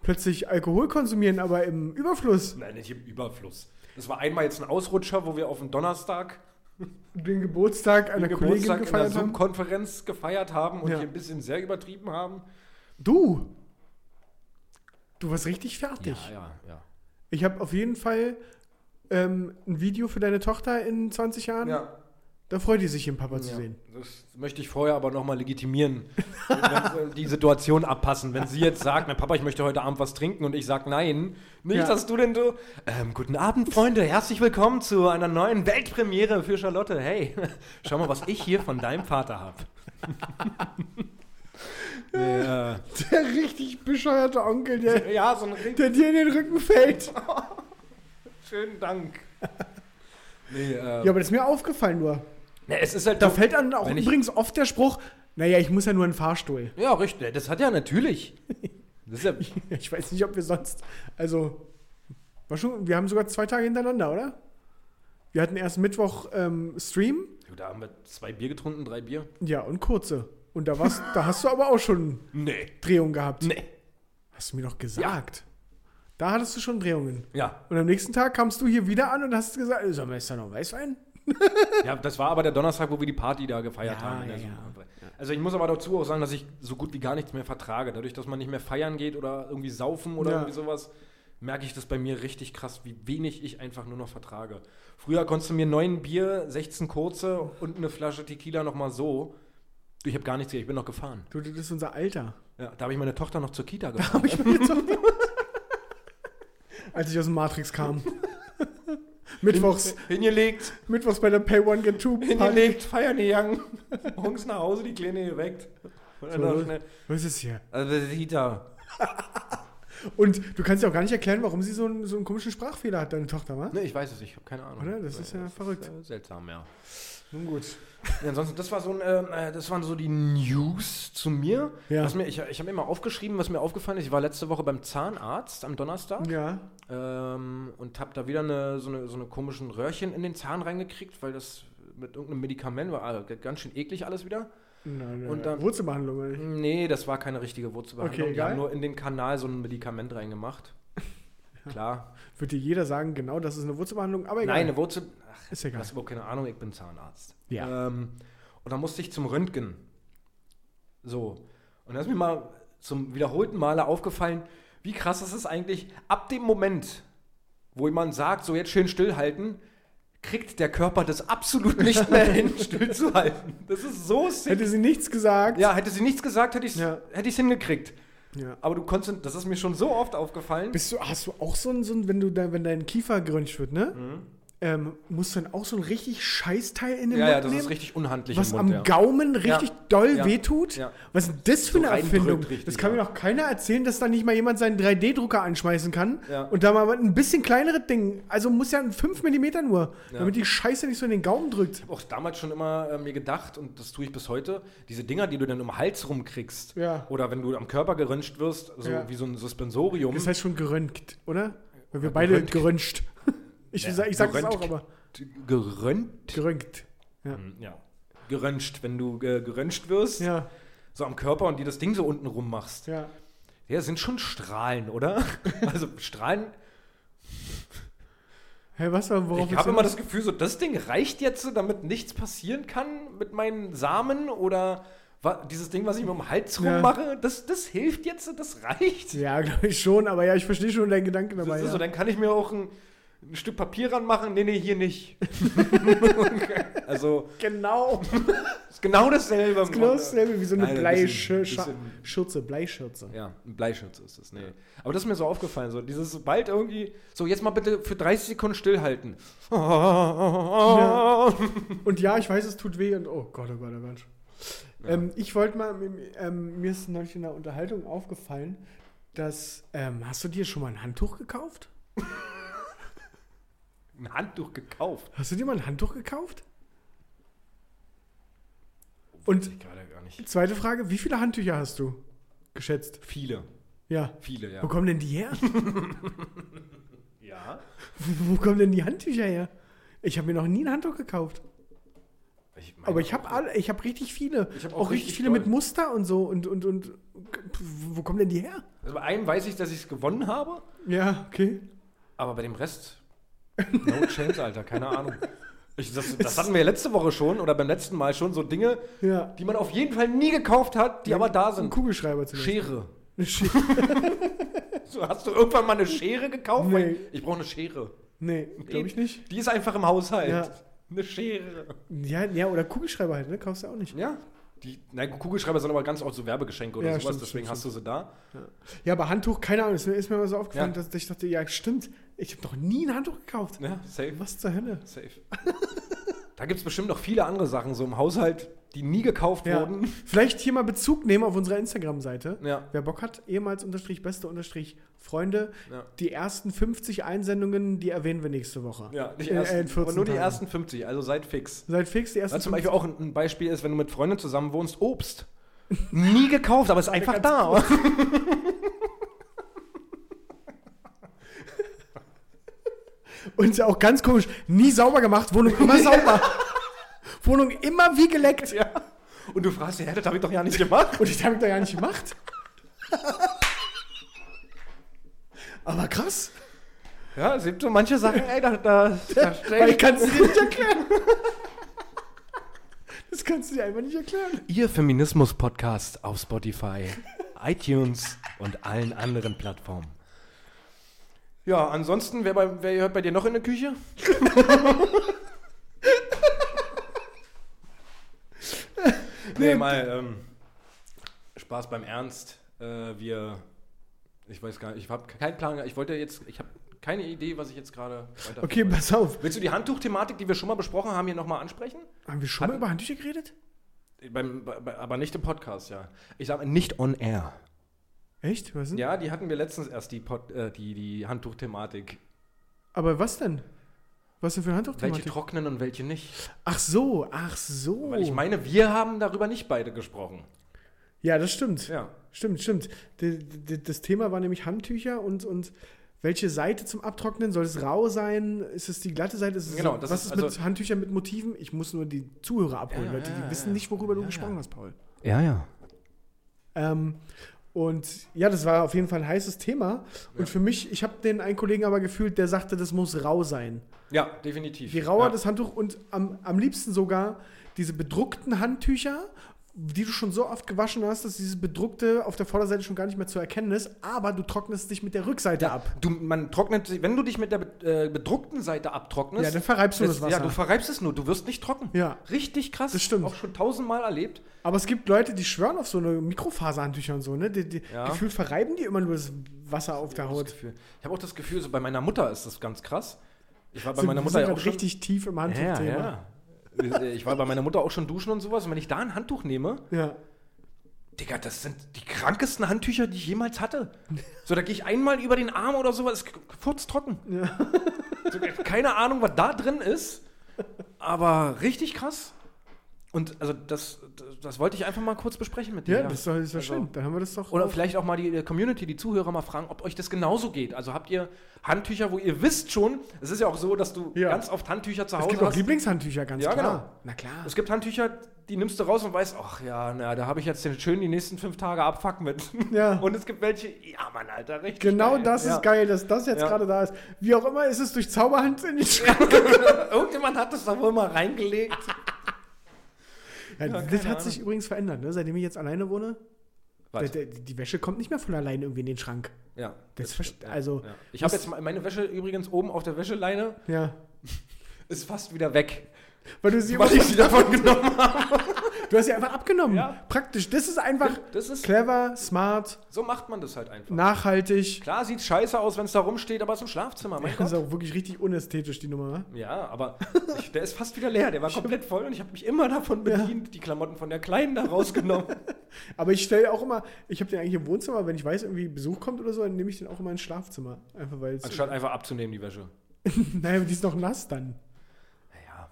Speaker 4: plötzlich Alkohol konsumieren, aber im Überfluss?
Speaker 3: Nein, nicht im Überfluss. Das war einmal jetzt ein Ausrutscher, wo wir auf dem Donnerstag
Speaker 4: Den Geburtstag einer
Speaker 3: den
Speaker 4: Kollegin
Speaker 3: Geburtstag in der
Speaker 4: gefeiert haben.
Speaker 3: Zoom-Konferenz gefeiert haben und
Speaker 4: Ja.
Speaker 3: hier ein bisschen sehr übertrieben haben.
Speaker 4: Du! Du warst richtig fertig.
Speaker 3: Ja, ja, ja.
Speaker 4: Ich habe auf jeden Fall ähm, ein Video für deine Tochter in 20 Jahren.
Speaker 3: Ja,
Speaker 4: Da freut die sich, ihren Papa zu
Speaker 3: ja.
Speaker 4: sehen.
Speaker 3: Das möchte ich vorher aber nochmal legitimieren. die Situation abpassen. Wenn sie jetzt sagt, mein Papa, ich möchte heute Abend was trinken und ich sage nein, nicht,
Speaker 4: Ja.
Speaker 3: dass du denn du. Ähm, guten Abend, Freunde, herzlich willkommen zu einer neuen Weltpremiere für Charlotte. Hey, schau mal, was ich hier von deinem Vater habe. nee, äh,
Speaker 4: Der richtig bescheuerte Onkel, der,
Speaker 3: ja, so ein
Speaker 4: der dir in den Rücken fällt.
Speaker 3: schönen Dank. Nee, äh,
Speaker 4: Ja, aber das ist mir aufgefallen nur.
Speaker 3: ne, es ist halt
Speaker 4: Da
Speaker 3: so-
Speaker 4: fällt dann auch
Speaker 3: wenn ich-
Speaker 4: übrigens oft der Spruch, naja, ich muss ja nur einen Fahrstuhl.
Speaker 3: Ja, richtig. Das hat ja natürlich. Das ist ja,
Speaker 4: Ich weiß nicht, ob wir sonst. Also, war schon, wir haben sogar zwei Tage hintereinander, oder? Wir hatten erst Mittwoch ähm, Stream,
Speaker 3: da haben wir zwei Bier getrunken, drei Bier.
Speaker 4: ja, und kurze. Und da, warst, da hast du aber auch schon
Speaker 3: Nee.
Speaker 4: Drehungen gehabt.
Speaker 3: Nee.
Speaker 4: Hast du mir doch gesagt. Da hattest du schon Drehungen.
Speaker 3: Ja.
Speaker 4: Und am nächsten Tag kamst du hier wieder an und hast gesagt, sag mal, ist da noch Weißwein?
Speaker 3: Ja, das war aber der Donnerstag, wo wir die Party da gefeiert
Speaker 4: Ja,
Speaker 3: haben.
Speaker 4: ja,
Speaker 3: Zoom-Konferenz. Also ich muss aber dazu auch sagen, dass ich so gut wie gar nichts mehr vertrage. Dadurch, dass man nicht mehr feiern geht oder irgendwie saufen oder
Speaker 4: Ja.
Speaker 3: irgendwie sowas, merke ich das bei mir richtig krass, wie wenig ich einfach nur noch vertrage. Früher konntest du mir neun Bier, 16 kurze und eine Flasche Tequila nochmal so. Du, Ich habe gar nichts hier, ich bin noch gefahren.
Speaker 4: Du, das ist unser Alter.
Speaker 3: Ja, da habe ich meine Tochter noch zur Kita gefahren.
Speaker 4: Als ich aus dem Matrix kam. Mittwochs,
Speaker 3: Hingelegt,
Speaker 4: Mittwochs bei der Pay One Get Two
Speaker 3: hingelegt, feiern gegangen. Morgens nach Hause, die Kleine geweckt. Und dann
Speaker 4: So.
Speaker 3: schnell-
Speaker 4: Was ist das hier?
Speaker 3: Also die Kita.
Speaker 4: Und du kannst ja auch gar nicht erklären, warum sie so einen, so einen komischen Sprachfehler hat, deine Tochter, wa?
Speaker 3: Ne, ich weiß es, ich habe keine Ahnung.
Speaker 4: Oder? Das ist ja verrückt.
Speaker 3: äh, seltsam, ja.
Speaker 4: Nun gut.
Speaker 3: ja. Ansonsten, das war so ein, ähm, äh, das waren so die News zu mir.
Speaker 4: Ja.
Speaker 3: Was mir ich ich habe immer aufgeschrieben, was mir aufgefallen ist. Ich war letzte Woche beim Zahnarzt am Donnerstag
Speaker 4: Ja.
Speaker 3: ähm, und habe da wieder eine, so, eine, so eine komischen Röhrchen in den Zahn reingekriegt, weil das mit irgendeinem Medikament, war ah, ganz schön eklig alles wieder.
Speaker 4: Nein,
Speaker 3: Und dann-
Speaker 4: Wurzelbehandlung, oder nicht?
Speaker 3: Nee, das war keine richtige Wurzelbehandlung.
Speaker 4: Okay,
Speaker 3: die haben nur in den Kanal so ein Medikament reingemacht. Klar.
Speaker 4: Würde dir jeder sagen, genau, das ist eine Wurzelbehandlung, aber egal.
Speaker 3: Nein, eine Wurzel. Ach,
Speaker 4: Ist
Speaker 3: du
Speaker 4: egal.
Speaker 3: hast überhaupt keine Ahnung, ich bin Zahnarzt.
Speaker 4: Ja.
Speaker 3: Ähm, und dann musste ich zum Röntgen. So. Und da ist mir mal zum wiederholten Male aufgefallen, wie krass ist es eigentlich, ab dem Moment, wo jemand sagt, so jetzt schön stillhalten, kriegt der Körper das absolut nicht mehr hin, stillzuhalten. Das ist so sick.
Speaker 4: Hätte sie nichts gesagt.
Speaker 3: Ja, hätte sie nichts gesagt, hätte ich es
Speaker 4: Ja.
Speaker 3: hätte hingekriegt.
Speaker 4: Ja.
Speaker 3: Aber du konntest, das ist mir schon so oft aufgefallen.
Speaker 4: Bist du, hast du auch so ein, so ein wenn du da, wenn dein Kiefer geröntgt wird, ne?
Speaker 3: Mhm.
Speaker 4: Ähm, musst dann auch so ein richtig Scheißteil in den
Speaker 3: Ja,
Speaker 4: Mund
Speaker 3: ja, das
Speaker 4: nehmen?
Speaker 3: ist richtig unhandlich
Speaker 4: was
Speaker 3: im
Speaker 4: am
Speaker 3: Mund. ja.
Speaker 4: Gaumen richtig
Speaker 3: Ja.
Speaker 4: doll
Speaker 3: Ja.
Speaker 4: wehtut? Was ist das für
Speaker 3: So
Speaker 4: eine Erfindung?
Speaker 3: richtig,
Speaker 4: das kann mir
Speaker 3: ja.
Speaker 4: doch keiner erzählen, dass da nicht mal jemand seinen 3D-Drucker anschmeißen kann und da mal ein bisschen kleineres Ding. Also muss ja ein 5 mm nur, damit die Scheiße nicht so in den Gaumen drückt.
Speaker 3: Ich habe auch damals schon immer äh, mir gedacht, und das tue ich bis heute, diese Dinger, die du dann um den Hals rumkriegst, oder wenn du am Körper geröntgt wirst, so wie so ein Suspensorium.
Speaker 4: Das heißt schon geröntgt, oder? Weil wir beide
Speaker 3: geröntgt.
Speaker 4: Ich,
Speaker 3: Ja,
Speaker 4: sag, ich sag das
Speaker 3: geröntgt.
Speaker 4: auch, aber
Speaker 3: geröntgt?
Speaker 4: geröntgt. Ja.
Speaker 3: Hm, Ja. Geröntgt, wenn du äh, geröntgt wirst,
Speaker 4: Ja,
Speaker 3: so am Körper und dir das Ding so unten rum machst.
Speaker 4: ja.
Speaker 3: Ja, das sind schon Strahlen, oder? also Strahlen.
Speaker 4: Hey, was war, worauf
Speaker 3: Ich habe immer das Gefühl, so das Ding reicht jetzt, damit nichts passieren kann mit meinen Samen oder dieses Ding, was ich mir um den Hals
Speaker 4: Ja.
Speaker 3: rummache, das, das hilft jetzt, das reicht.
Speaker 4: Ja, glaube ich schon, aber ja, ich verstehe schon deinen Gedanken dabei.
Speaker 3: Ist
Speaker 4: ja.
Speaker 3: so, dann kann ich mir auch ein, ein Stück Papier ranmachen. Nee, nee, hier nicht. also,
Speaker 4: genau.
Speaker 3: ist genau dasselbe.
Speaker 4: Das ist genau dasselbe wie so eine
Speaker 3: Nein,
Speaker 4: Bleischürze. Schürze, Bleischürze.
Speaker 3: Ja, ein Bleischutz ist das, nee. Aber das ist mir so aufgefallen, so dieses, sobald irgendwie, so jetzt mal bitte für 30 Sekunden stillhalten.
Speaker 4: Ja. Und ja, ich weiß, es tut weh und oh Gott, oh Gott, oh Gott. Ähm, ich wollte mal, ähm, mir ist neulich in der Unterhaltung aufgefallen, dass, ähm, hast du dir schon mal ein Handtuch gekauft?
Speaker 3: Ein Handtuch gekauft.
Speaker 4: Hast du dir mal ein Handtuch gekauft? Und
Speaker 3: ich gerade gar nicht.
Speaker 4: zweite Frage, wie viele Handtücher hast du geschätzt?
Speaker 3: Viele,
Speaker 4: Ja.
Speaker 3: viele, ja.
Speaker 4: Wo kommen denn die her?
Speaker 3: Ja.
Speaker 4: Wo kommen denn die Handtücher her? Ich habe mir noch nie ein Handtuch gekauft.
Speaker 3: Ich meine
Speaker 4: Aber ich habe alle, ich habe richtig viele.
Speaker 3: Ich hab
Speaker 4: auch,
Speaker 3: auch
Speaker 4: richtig,
Speaker 3: richtig
Speaker 4: viele mit Muster und so und und und wo kommen denn die her?
Speaker 3: Also bei einem weiß ich, dass ich es gewonnen habe,
Speaker 4: Ja, okay.
Speaker 3: aber bei dem Rest, no chance, Alter, keine Ahnung. Ich, das, das hatten wir ja letzte Woche schon oder beim letzten Mal schon, so Dinge,
Speaker 4: Ja.
Speaker 3: die man auf jeden Fall nie gekauft hat, die aber da
Speaker 4: Ein
Speaker 3: sind.
Speaker 4: Kugelschreiber zum.
Speaker 3: Schere.
Speaker 4: Eine Schere.
Speaker 3: So, hast du irgendwann mal eine Schere gekauft?
Speaker 4: Nee.
Speaker 3: Ich brauche eine Schere.
Speaker 4: Nee, glaube ich nicht.
Speaker 3: Die ist einfach im Haushalt.
Speaker 4: Ja.
Speaker 3: Eine Schere.
Speaker 4: Ja, ja, oder Kugelschreiber halt, ne? Kaufst du auch nicht.
Speaker 3: Ja. Die, nein, Kugelschreiber sind aber ganz oft so Werbegeschenke oder
Speaker 4: Ja,
Speaker 3: sowas,
Speaker 4: stimmt,
Speaker 3: deswegen
Speaker 4: stimmt,
Speaker 3: hast du sie da.
Speaker 4: Ja, aber Handtuch, keine Ahnung, ist mir, ist mir mal so aufgefallen,
Speaker 3: Ja.
Speaker 4: dass ich dachte, ja, stimmt, ich habe doch nie ein Handtuch gekauft.
Speaker 3: Ja, safe.
Speaker 4: Was zur Hölle?
Speaker 3: Safe. da gibt es bestimmt noch viele andere Sachen so im Haushalt, die nie gekauft
Speaker 4: Ja.
Speaker 3: wurden.
Speaker 4: Vielleicht hier mal Bezug nehmen auf unserer Instagram-Seite.
Speaker 3: Ja.
Speaker 4: Wer Bock hat, ehemals unterstrich beste unterstrich Freunde.
Speaker 3: Ja.
Speaker 4: Die ersten 50 Einsendungen, die erwähnen wir nächste Woche.
Speaker 3: Ja, die
Speaker 4: Äh,
Speaker 3: ersten,
Speaker 4: in 14
Speaker 3: aber nur die
Speaker 4: Tagen.
Speaker 3: ersten 50, also seid fix.
Speaker 4: Seid fix, die ersten
Speaker 3: Was zum
Speaker 4: 50.
Speaker 3: Beispiel auch ein, Beispiel ist, wenn du mit Freunden zusammen wohnst, Obst. Nie gekauft, aber ist einfach da.
Speaker 4: Und ist ja auch ganz komisch, nie sauber gemacht, Wohnung immer sauber. Wohnung immer wie geleckt.
Speaker 3: ja. Und du fragst dich, hä, das habe ich doch ja nicht gemacht.
Speaker 4: Und das habe ich doch gar nicht gemacht. Aber krass,
Speaker 3: Ja, es gibt so manche Sachen, ey, da, da, da
Speaker 4: weil ich kann es dir nicht erklären. Das kannst du dir einfach nicht erklären.
Speaker 3: Ihr Feminismus-Podcast auf Spotify, iTunes und allen anderen Plattformen. Ja, ansonsten, wer, bei, wer hört bei dir noch in der Küche? nee, mal ähm, Spaß beim Ernst. Äh, wir, ich weiß gar nicht, ich habe keinen Plan, ich wollte jetzt, ich habe keine Idee, was ich jetzt gerade weiter.
Speaker 4: Okay, pass auf.
Speaker 3: Willst du die Handtuchthematik, die wir schon mal besprochen haben, hier nochmal ansprechen?
Speaker 4: Haben wir schon mal
Speaker 3: Hat-
Speaker 4: über Handtücher geredet?
Speaker 3: Beim, bei, aber nicht im Podcast, ja. Ich sage nicht on air.
Speaker 4: Echt? Was denn?
Speaker 3: Ja, die hatten wir letztens erst, die, Pod, äh, die, die Handtuchthematik.
Speaker 4: Aber was denn? Was denn für ein
Speaker 3: Welche
Speaker 4: Handtuchthematik?
Speaker 3: trocknen und welche nicht.
Speaker 4: Ach so, ach so.
Speaker 3: Weil ich meine, wir haben darüber nicht beide gesprochen.
Speaker 4: ja, das stimmt.
Speaker 3: Ja.
Speaker 4: Stimmt, stimmt. Das Thema war nämlich Handtücher und, und welche Seite zum Abtrocknen? Soll es rau sein? Ist es die glatte Seite? Ist es
Speaker 3: Genau,
Speaker 4: so,
Speaker 3: das
Speaker 4: was
Speaker 3: ist
Speaker 4: ist mit
Speaker 3: also-
Speaker 4: Handtüchern mit Motiven? Ich muss nur die Zuhörer abholen,
Speaker 3: Ja,
Speaker 4: Leute.
Speaker 3: ja,
Speaker 4: Die
Speaker 3: ja,
Speaker 4: wissen
Speaker 3: ja.
Speaker 4: nicht, worüber du
Speaker 3: Ja,
Speaker 4: gesprochen hast, Paul.
Speaker 3: Ja, ja.
Speaker 4: Ähm, und ja, das war auf jeden Fall ein heißes Thema. Und für mich, ich habe den einen Kollegen aber gefühlt, der sagte, das muss rau sein.
Speaker 3: Ja, definitiv.
Speaker 4: Je rauer
Speaker 3: ja.
Speaker 4: das Handtuch und am, am liebsten sogar diese bedruckten Handtücher, die du schon so oft gewaschen hast, dass dieses bedruckte auf der Vorderseite schon gar nicht mehr zu erkennen ist, aber du trocknest dich mit der Rückseite ab.
Speaker 3: Du, man trocknet, sich- wenn du dich mit der äh, bedruckten Seite abtrocknest.
Speaker 4: Ja, dann verreibst du das Wasser.
Speaker 3: Ja, du verreibst es nur, du wirst nicht trocken.
Speaker 4: Ja.
Speaker 3: Richtig krass.
Speaker 4: Das stimmt.
Speaker 3: Auch schon tausendmal erlebt.
Speaker 4: Aber es gibt Leute, die schwören auf so eine Mikrofaserhandtücher und so, ne? Die, die,
Speaker 3: Ja.
Speaker 4: Gefühlt verreiben die immer nur das Wasser auf der
Speaker 3: Das
Speaker 4: Haut.
Speaker 3: Ich habe auch das Gefühl, so bei meiner Mutter ist das ganz krass. Ich war bei
Speaker 4: Sind-
Speaker 3: meiner Mutter ja auch schon,
Speaker 4: richtig tief im
Speaker 3: ja,
Speaker 4: Handtuchthema.
Speaker 3: ja. Ich war bei meiner Mutter auch schon duschen und sowas. Und wenn ich da ein Handtuch nehme,
Speaker 4: ja.
Speaker 3: Digga, das sind die krankesten Handtücher, die ich jemals hatte. So, da gehe ich einmal über den Arm oder sowas, ist furztrocken. So, keine Ahnung, was da drin ist, aber richtig krass. Und also das, das, das wollte ich einfach mal kurz besprechen mit dir.
Speaker 4: Ja, das ist doch, das ist doch
Speaker 3: Also-
Speaker 4: schön. Dann haben wir das doch.
Speaker 3: Oder
Speaker 4: auch-
Speaker 3: vielleicht auch mal die Community, die Zuhörer mal fragen, ob euch das genauso geht. Also habt ihr Handtücher, wo ihr wisst schon, es ist ja auch so, dass du
Speaker 4: Ja.
Speaker 3: ganz oft Handtücher zu
Speaker 4: es
Speaker 3: Hause
Speaker 4: gibt auch
Speaker 3: hast.
Speaker 4: Lieblingshandtücher, ganz
Speaker 3: Ja,
Speaker 4: klar.
Speaker 3: genau.
Speaker 4: Na klar.
Speaker 3: Es gibt Handtücher, die nimmst du raus und weißt, ach ja, na, da habe ich jetzt den schön die nächsten fünf Tage Abfuck mit.
Speaker 4: Ja.
Speaker 3: Und es gibt welche, ja Mann, Alter, richtig
Speaker 4: Genau
Speaker 3: geil.
Speaker 4: das
Speaker 3: ja.
Speaker 4: ist geil, dass das jetzt
Speaker 3: Ja.
Speaker 4: gerade da ist. Wie auch immer ist es durch Zauberhand in die Schrank.
Speaker 3: Irgendjemand hat das da wohl mal reingelegt.
Speaker 4: Ja,
Speaker 3: Ja,
Speaker 4: das hat sich übrigens verändert, ne? seitdem ich jetzt alleine wohne. Der, die Wäsche kommt nicht mehr von alleine irgendwie in den Schrank.
Speaker 3: Ja.
Speaker 4: Das verst- also,
Speaker 3: ja. Ich habe
Speaker 4: das-
Speaker 3: jetzt meine Wäsche übrigens oben auf der Wäscheleine,
Speaker 4: ja.
Speaker 3: ist fast wieder weg.
Speaker 4: Weil du sie
Speaker 3: Weil ich sie davon genommen habe.
Speaker 4: Du hast sie einfach abgenommen.
Speaker 3: Ja.
Speaker 4: Praktisch. Das ist einfach
Speaker 3: Das ist,
Speaker 4: clever, smart,
Speaker 3: so macht man das halt einfach.
Speaker 4: nachhaltig.
Speaker 3: Klar sieht scheiße aus, wenn es da rumsteht, aber es ist ein Schlafzimmer, mein
Speaker 4: Das ist auch wirklich richtig unästhetisch, die Nummer.
Speaker 3: Ja, aber ich, der ist fast wieder leer. Der war komplett voll und ich habe mich immer davon bedient, die Klamotten von der Kleinen da rausgenommen.
Speaker 4: Aber ich stelle auch immer, ich habe den eigentlich im Wohnzimmer, wenn ich weiß, irgendwie Besuch kommt oder so, dann nehme ich den auch immer ins Schlafzimmer. Einfach weil.
Speaker 3: Anstatt einfach abzunehmen, die Wäsche.
Speaker 4: Naja, die ist noch nass dann.
Speaker 3: Naja.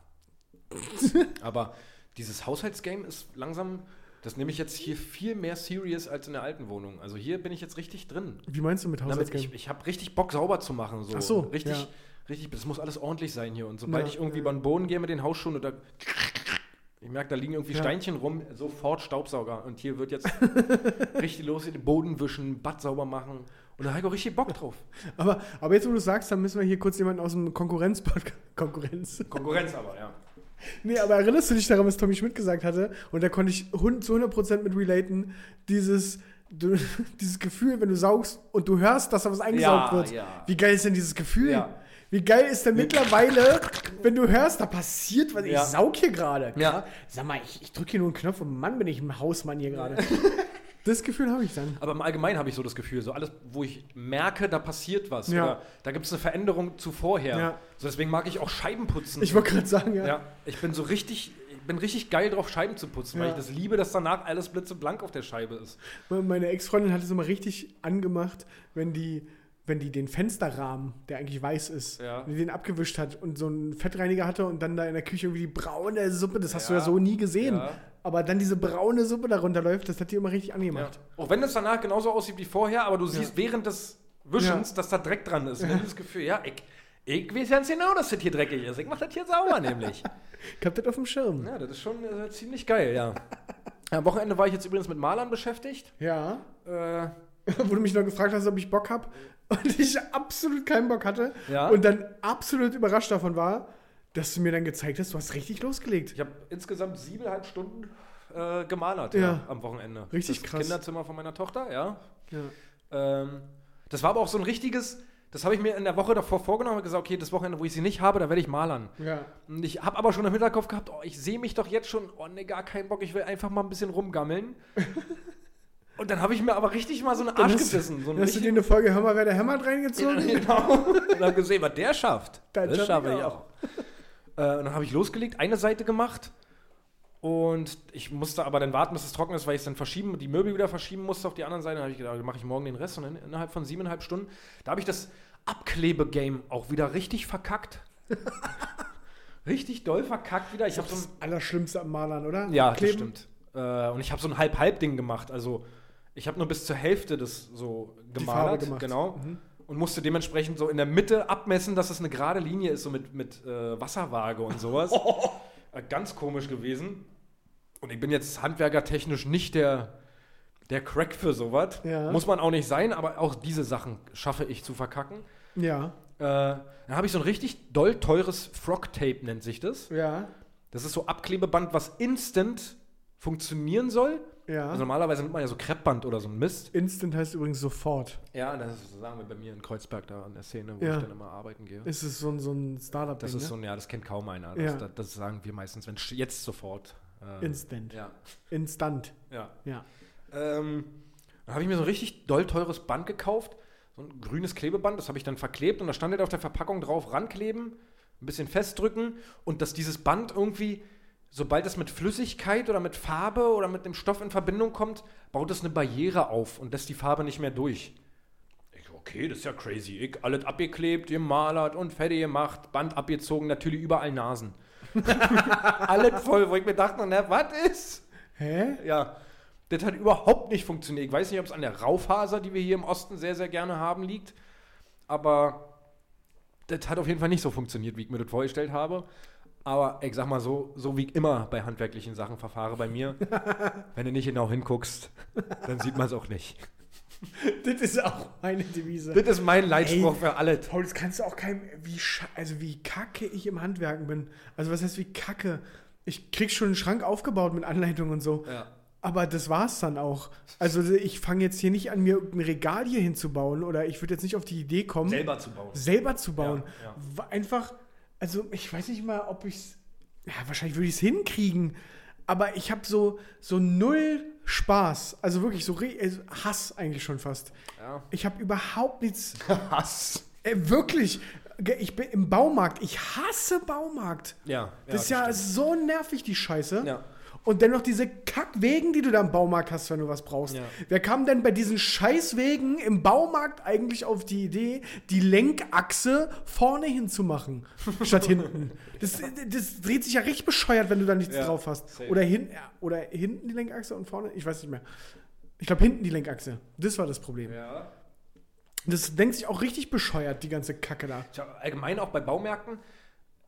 Speaker 3: aber dieses Haushaltsgame ist langsam, das nehme ich jetzt hier viel mehr serious als in der alten Wohnung. Also hier bin ich jetzt richtig drin.
Speaker 4: Wie meinst du mit
Speaker 3: Damit
Speaker 4: Haushaltsgame?
Speaker 3: ich ich habe richtig Bock, sauber zu machen. So.
Speaker 4: Ach so,
Speaker 3: Richtig,
Speaker 4: ja.
Speaker 3: richtig, das muss alles ordentlich sein hier. Und sobald
Speaker 4: Ja,
Speaker 3: ich irgendwie über den Boden gehe mit den Hausschuhen oder ich merke, da liegen irgendwie
Speaker 4: Ja.
Speaker 3: Steinchen rum, sofort Staubsauger. Und hier wird jetzt richtig los, den Boden wischen, Bad sauber machen. Und da habe ich auch richtig Bock drauf.
Speaker 4: aber, aber jetzt, wo du sagst, dann müssen wir hier kurz jemanden aus dem Konkurrenz-Podcast. Konkurrenz.
Speaker 3: Konkurrenz aber, ja.
Speaker 4: Nee, aber erinnerst du dich daran, was Tommy Schmidt gesagt hatte? Und da konnte ich zu 100% mit relaten. Dieses, du, dieses Gefühl, wenn du saugst und du hörst, dass da was eingesaugt
Speaker 3: Ja,
Speaker 4: wird.
Speaker 3: ja.
Speaker 4: Wie geil ist denn dieses Gefühl?
Speaker 3: Ja.
Speaker 4: Wie geil ist denn mittlerweile, wenn du hörst, da passiert was. Ich saug hier gerade.
Speaker 3: Ja.
Speaker 4: Sag mal, ich, ich drücke hier nur einen Knopf und Mann, bin ich ein Hausmann hier gerade. das Gefühl habe ich dann.
Speaker 3: Aber im Allgemeinen habe ich so das Gefühl, so alles, wo ich merke, da passiert was.
Speaker 4: Ja.
Speaker 3: Oder da gibt es eine Veränderung zu vorher.
Speaker 4: Ja.
Speaker 3: So, deswegen mag ich auch Scheiben putzen.
Speaker 4: Ich wollte gerade sagen, ja.
Speaker 3: ja, ich bin so richtig, ich bin richtig geil drauf, Scheiben zu putzen, weil
Speaker 4: Ja.
Speaker 3: ich das liebe, dass danach alles blitzeblank auf der Scheibe ist.
Speaker 4: Meine Ex-Freundin hat es immer richtig angemacht, wenn die, wenn die den Fensterrahmen, der eigentlich weiß ist,
Speaker 3: Ja.
Speaker 4: wenn die den abgewischt hat und so einen Fettreiniger hatte und dann da in der Küche irgendwie die braune Suppe, das hast du
Speaker 3: Ja.
Speaker 4: ja so nie gesehen,
Speaker 3: Ja.
Speaker 4: aber dann diese braune Suppe darunter läuft, das hat die immer richtig
Speaker 3: Ja.
Speaker 4: angemacht.
Speaker 3: Auch wenn es danach genauso aussieht wie vorher, aber du siehst während des Wischens,
Speaker 4: Ja.
Speaker 3: dass da Dreck dran ist. Und dann dieses Gefühl, ja, ich, ich weiß ganz genau, dass das hier dreckig ist. Ich mache das hier sauber nämlich.
Speaker 4: Ich hab das auf dem Schirm.
Speaker 3: Ja, das ist schon äh, ziemlich geil, ja. Am Wochenende war ich jetzt übrigens mit Malern beschäftigt.
Speaker 4: Ja.
Speaker 3: Äh,
Speaker 4: Wo du mich noch gefragt hast, ob ich Bock hab und ich absolut keinen Bock hatte
Speaker 3: Ja.
Speaker 4: und dann absolut überrascht davon war, dass du mir dann gezeigt hast, du hast richtig losgelegt.
Speaker 3: Ich habe insgesamt siebeneinhalb Stunden äh, gemalert
Speaker 4: Ja.
Speaker 3: ja, am Wochenende.
Speaker 4: Richtig
Speaker 3: das
Speaker 4: krass.
Speaker 3: Kinderzimmer von meiner Tochter, ja.
Speaker 4: Ja.
Speaker 3: Ähm, das war aber auch so ein richtiges, das habe ich mir in der Woche davor vorgenommen und gesagt, okay, das Wochenende, wo ich sie nicht habe, da werde ich malern.
Speaker 4: Ja.
Speaker 3: Und ich habe aber schon im Hinterkopf gehabt, oh, ich sehe mich doch jetzt schon, oh ne, gar keinen Bock, ich will einfach mal ein bisschen rumgammeln. und dann habe ich mir aber richtig mal so einen Arsch
Speaker 4: Dann hast-
Speaker 3: gebissen. So
Speaker 4: Dann hast du dir eine Folge Hör mal, wer der hämmert reingezogen?
Speaker 3: genau. Und habe gesehen, was der schafft.
Speaker 4: Das
Speaker 3: das
Speaker 4: schaff
Speaker 3: schaffe
Speaker 4: ich
Speaker 3: auch. Äh, und dann habe ich losgelegt, eine Seite gemacht. Und ich musste aber dann warten, bis es trocken ist, weil ich es dann verschieben, die Möbel wieder verschieben musste auf die anderen Seite. Dann habe ich gedacht, dann mache ich morgen den Rest. Und dann innerhalb von siebeneinhalb Stunden, da habe ich das Abklebe-Game auch wieder richtig verkackt. richtig doll verkackt wieder. Ich habe so ein
Speaker 4: Allerschlimmste am Malern, oder?
Speaker 3: ja,
Speaker 4: Kleben.
Speaker 3: das stimmt. Äh, und ich habe so ein Halb-Halb-Ding gemacht. Also ich habe nur bis zur Hälfte das so
Speaker 4: gemacht.
Speaker 3: Genau.
Speaker 4: Mhm.
Speaker 3: und musste dementsprechend so in der Mitte abmessen, dass es eine gerade Linie ist, so mit, mit äh, Wasserwaage und sowas. Äh, Ganz komisch gewesen. Und ich bin jetzt handwerkertechnisch nicht der, der Crack für sowas.
Speaker 4: Ja.
Speaker 3: Muss man auch nicht sein, aber auch diese Sachen schaffe ich zu verkacken.
Speaker 4: Ja.
Speaker 3: Äh, dann habe ich so ein richtig doll teures Frog-Tape, nennt sich das.
Speaker 4: Ja.
Speaker 3: Das ist so Abklebeband, was instant funktionieren soll.
Speaker 4: Ja.
Speaker 3: Also normalerweise nimmt man ja so Kreppband oder so ein Mist.
Speaker 4: Instant heißt übrigens sofort.
Speaker 3: Ja, das ist, sagen wir bei mir in Kreuzberg da an der Szene, wo
Speaker 4: Ja.
Speaker 3: ich dann immer arbeiten gehe.
Speaker 4: Ist es so ein, so ein Startup-Ding,
Speaker 3: Das ist
Speaker 4: ne?
Speaker 3: so ein, ja, das kennt kaum einer. Das,
Speaker 4: Ja.
Speaker 3: das, das sagen wir meistens, wenn jetzt sofort. äh,
Speaker 4: Instant.
Speaker 3: Ja,
Speaker 4: Instant.
Speaker 3: ja.
Speaker 4: Ja.
Speaker 3: Ähm, dann habe ich mir so ein richtig doll teures Band gekauft. So ein grünes Klebeband, das habe ich dann verklebt und da stand halt auf der Verpackung drauf, rankleben, ein bisschen festdrücken und dass dieses Band irgendwie, sobald es mit Flüssigkeit oder mit Farbe oder mit dem Stoff in Verbindung kommt, baut es eine Barriere auf und lässt die Farbe nicht mehr durch. Ich, okay, das ist ja crazy. Ich alles abgeklebt, gemalert und fertig gemacht, Band abgezogen, natürlich überall Nasen. alles voll, wo ich mir dachte, na, was ist?
Speaker 4: Hä?
Speaker 3: Ja, das hat überhaupt nicht funktioniert. Ich weiß nicht, ob es an der Raufaser, die wir hier im Osten sehr, sehr gerne haben, liegt. Aber das hat auf jeden Fall nicht so funktioniert, wie ich mir das vorgestellt habe. Aber ich sag mal so, so wie ich immer bei handwerklichen Sachen verfahre bei mir, wenn du nicht genau hinguckst, dann sieht man es auch nicht.
Speaker 4: Das ist auch meine Devise.
Speaker 3: Das ist mein Leitspruch
Speaker 4: Ey.
Speaker 3: für alles.
Speaker 4: Paul, das kannst du auch keinem, wie, also wie kacke ich im Handwerken bin. Also was heißt wie kacke? Ich krieg schon einen Schrank aufgebaut mit Anleitung und so.
Speaker 3: Ja.
Speaker 4: Aber das war's dann auch. Also ich fange jetzt hier nicht an, mir ein Regal hier hinzubauen oder ich würde jetzt nicht auf die Idee kommen,
Speaker 3: Selber zu bauen.
Speaker 4: selber zu bauen.
Speaker 3: Ja, ja.
Speaker 4: Einfach, also ich weiß nicht mal, ob ich's, ja, wahrscheinlich würde ich es hinkriegen, aber ich habe so, so null Spaß. Also wirklich so also Hass eigentlich schon fast.
Speaker 3: Ja.
Speaker 4: Ich habe überhaupt nichts
Speaker 3: Hass.
Speaker 4: Ey, wirklich. Ich bin im Baumarkt. Ich hasse Baumarkt.
Speaker 3: Ja.
Speaker 4: das ist ja so nervig, die Scheiße.
Speaker 3: Ja.
Speaker 4: Und dennoch diese Kackwegen, die du da im Baumarkt hast, wenn du was brauchst.
Speaker 3: Ja.
Speaker 4: Wer kam denn bei diesen Scheißwegen im Baumarkt eigentlich auf die Idee, die Lenkachse vorne hinzumachen, statt hinten? Das, das dreht sich ja richtig bescheuert, wenn du da nichts
Speaker 3: Ja,
Speaker 4: drauf hast.
Speaker 3: safe.
Speaker 4: Oder, hin, oder hinten die Lenkachse und vorne, ich weiß nicht mehr. Ich glaube, hinten die Lenkachse. Das war das Problem.
Speaker 3: Ja.
Speaker 4: Das denkt sich auch richtig bescheuert, die ganze Kacke da.
Speaker 3: Tja, allgemein auch bei Baumärkten.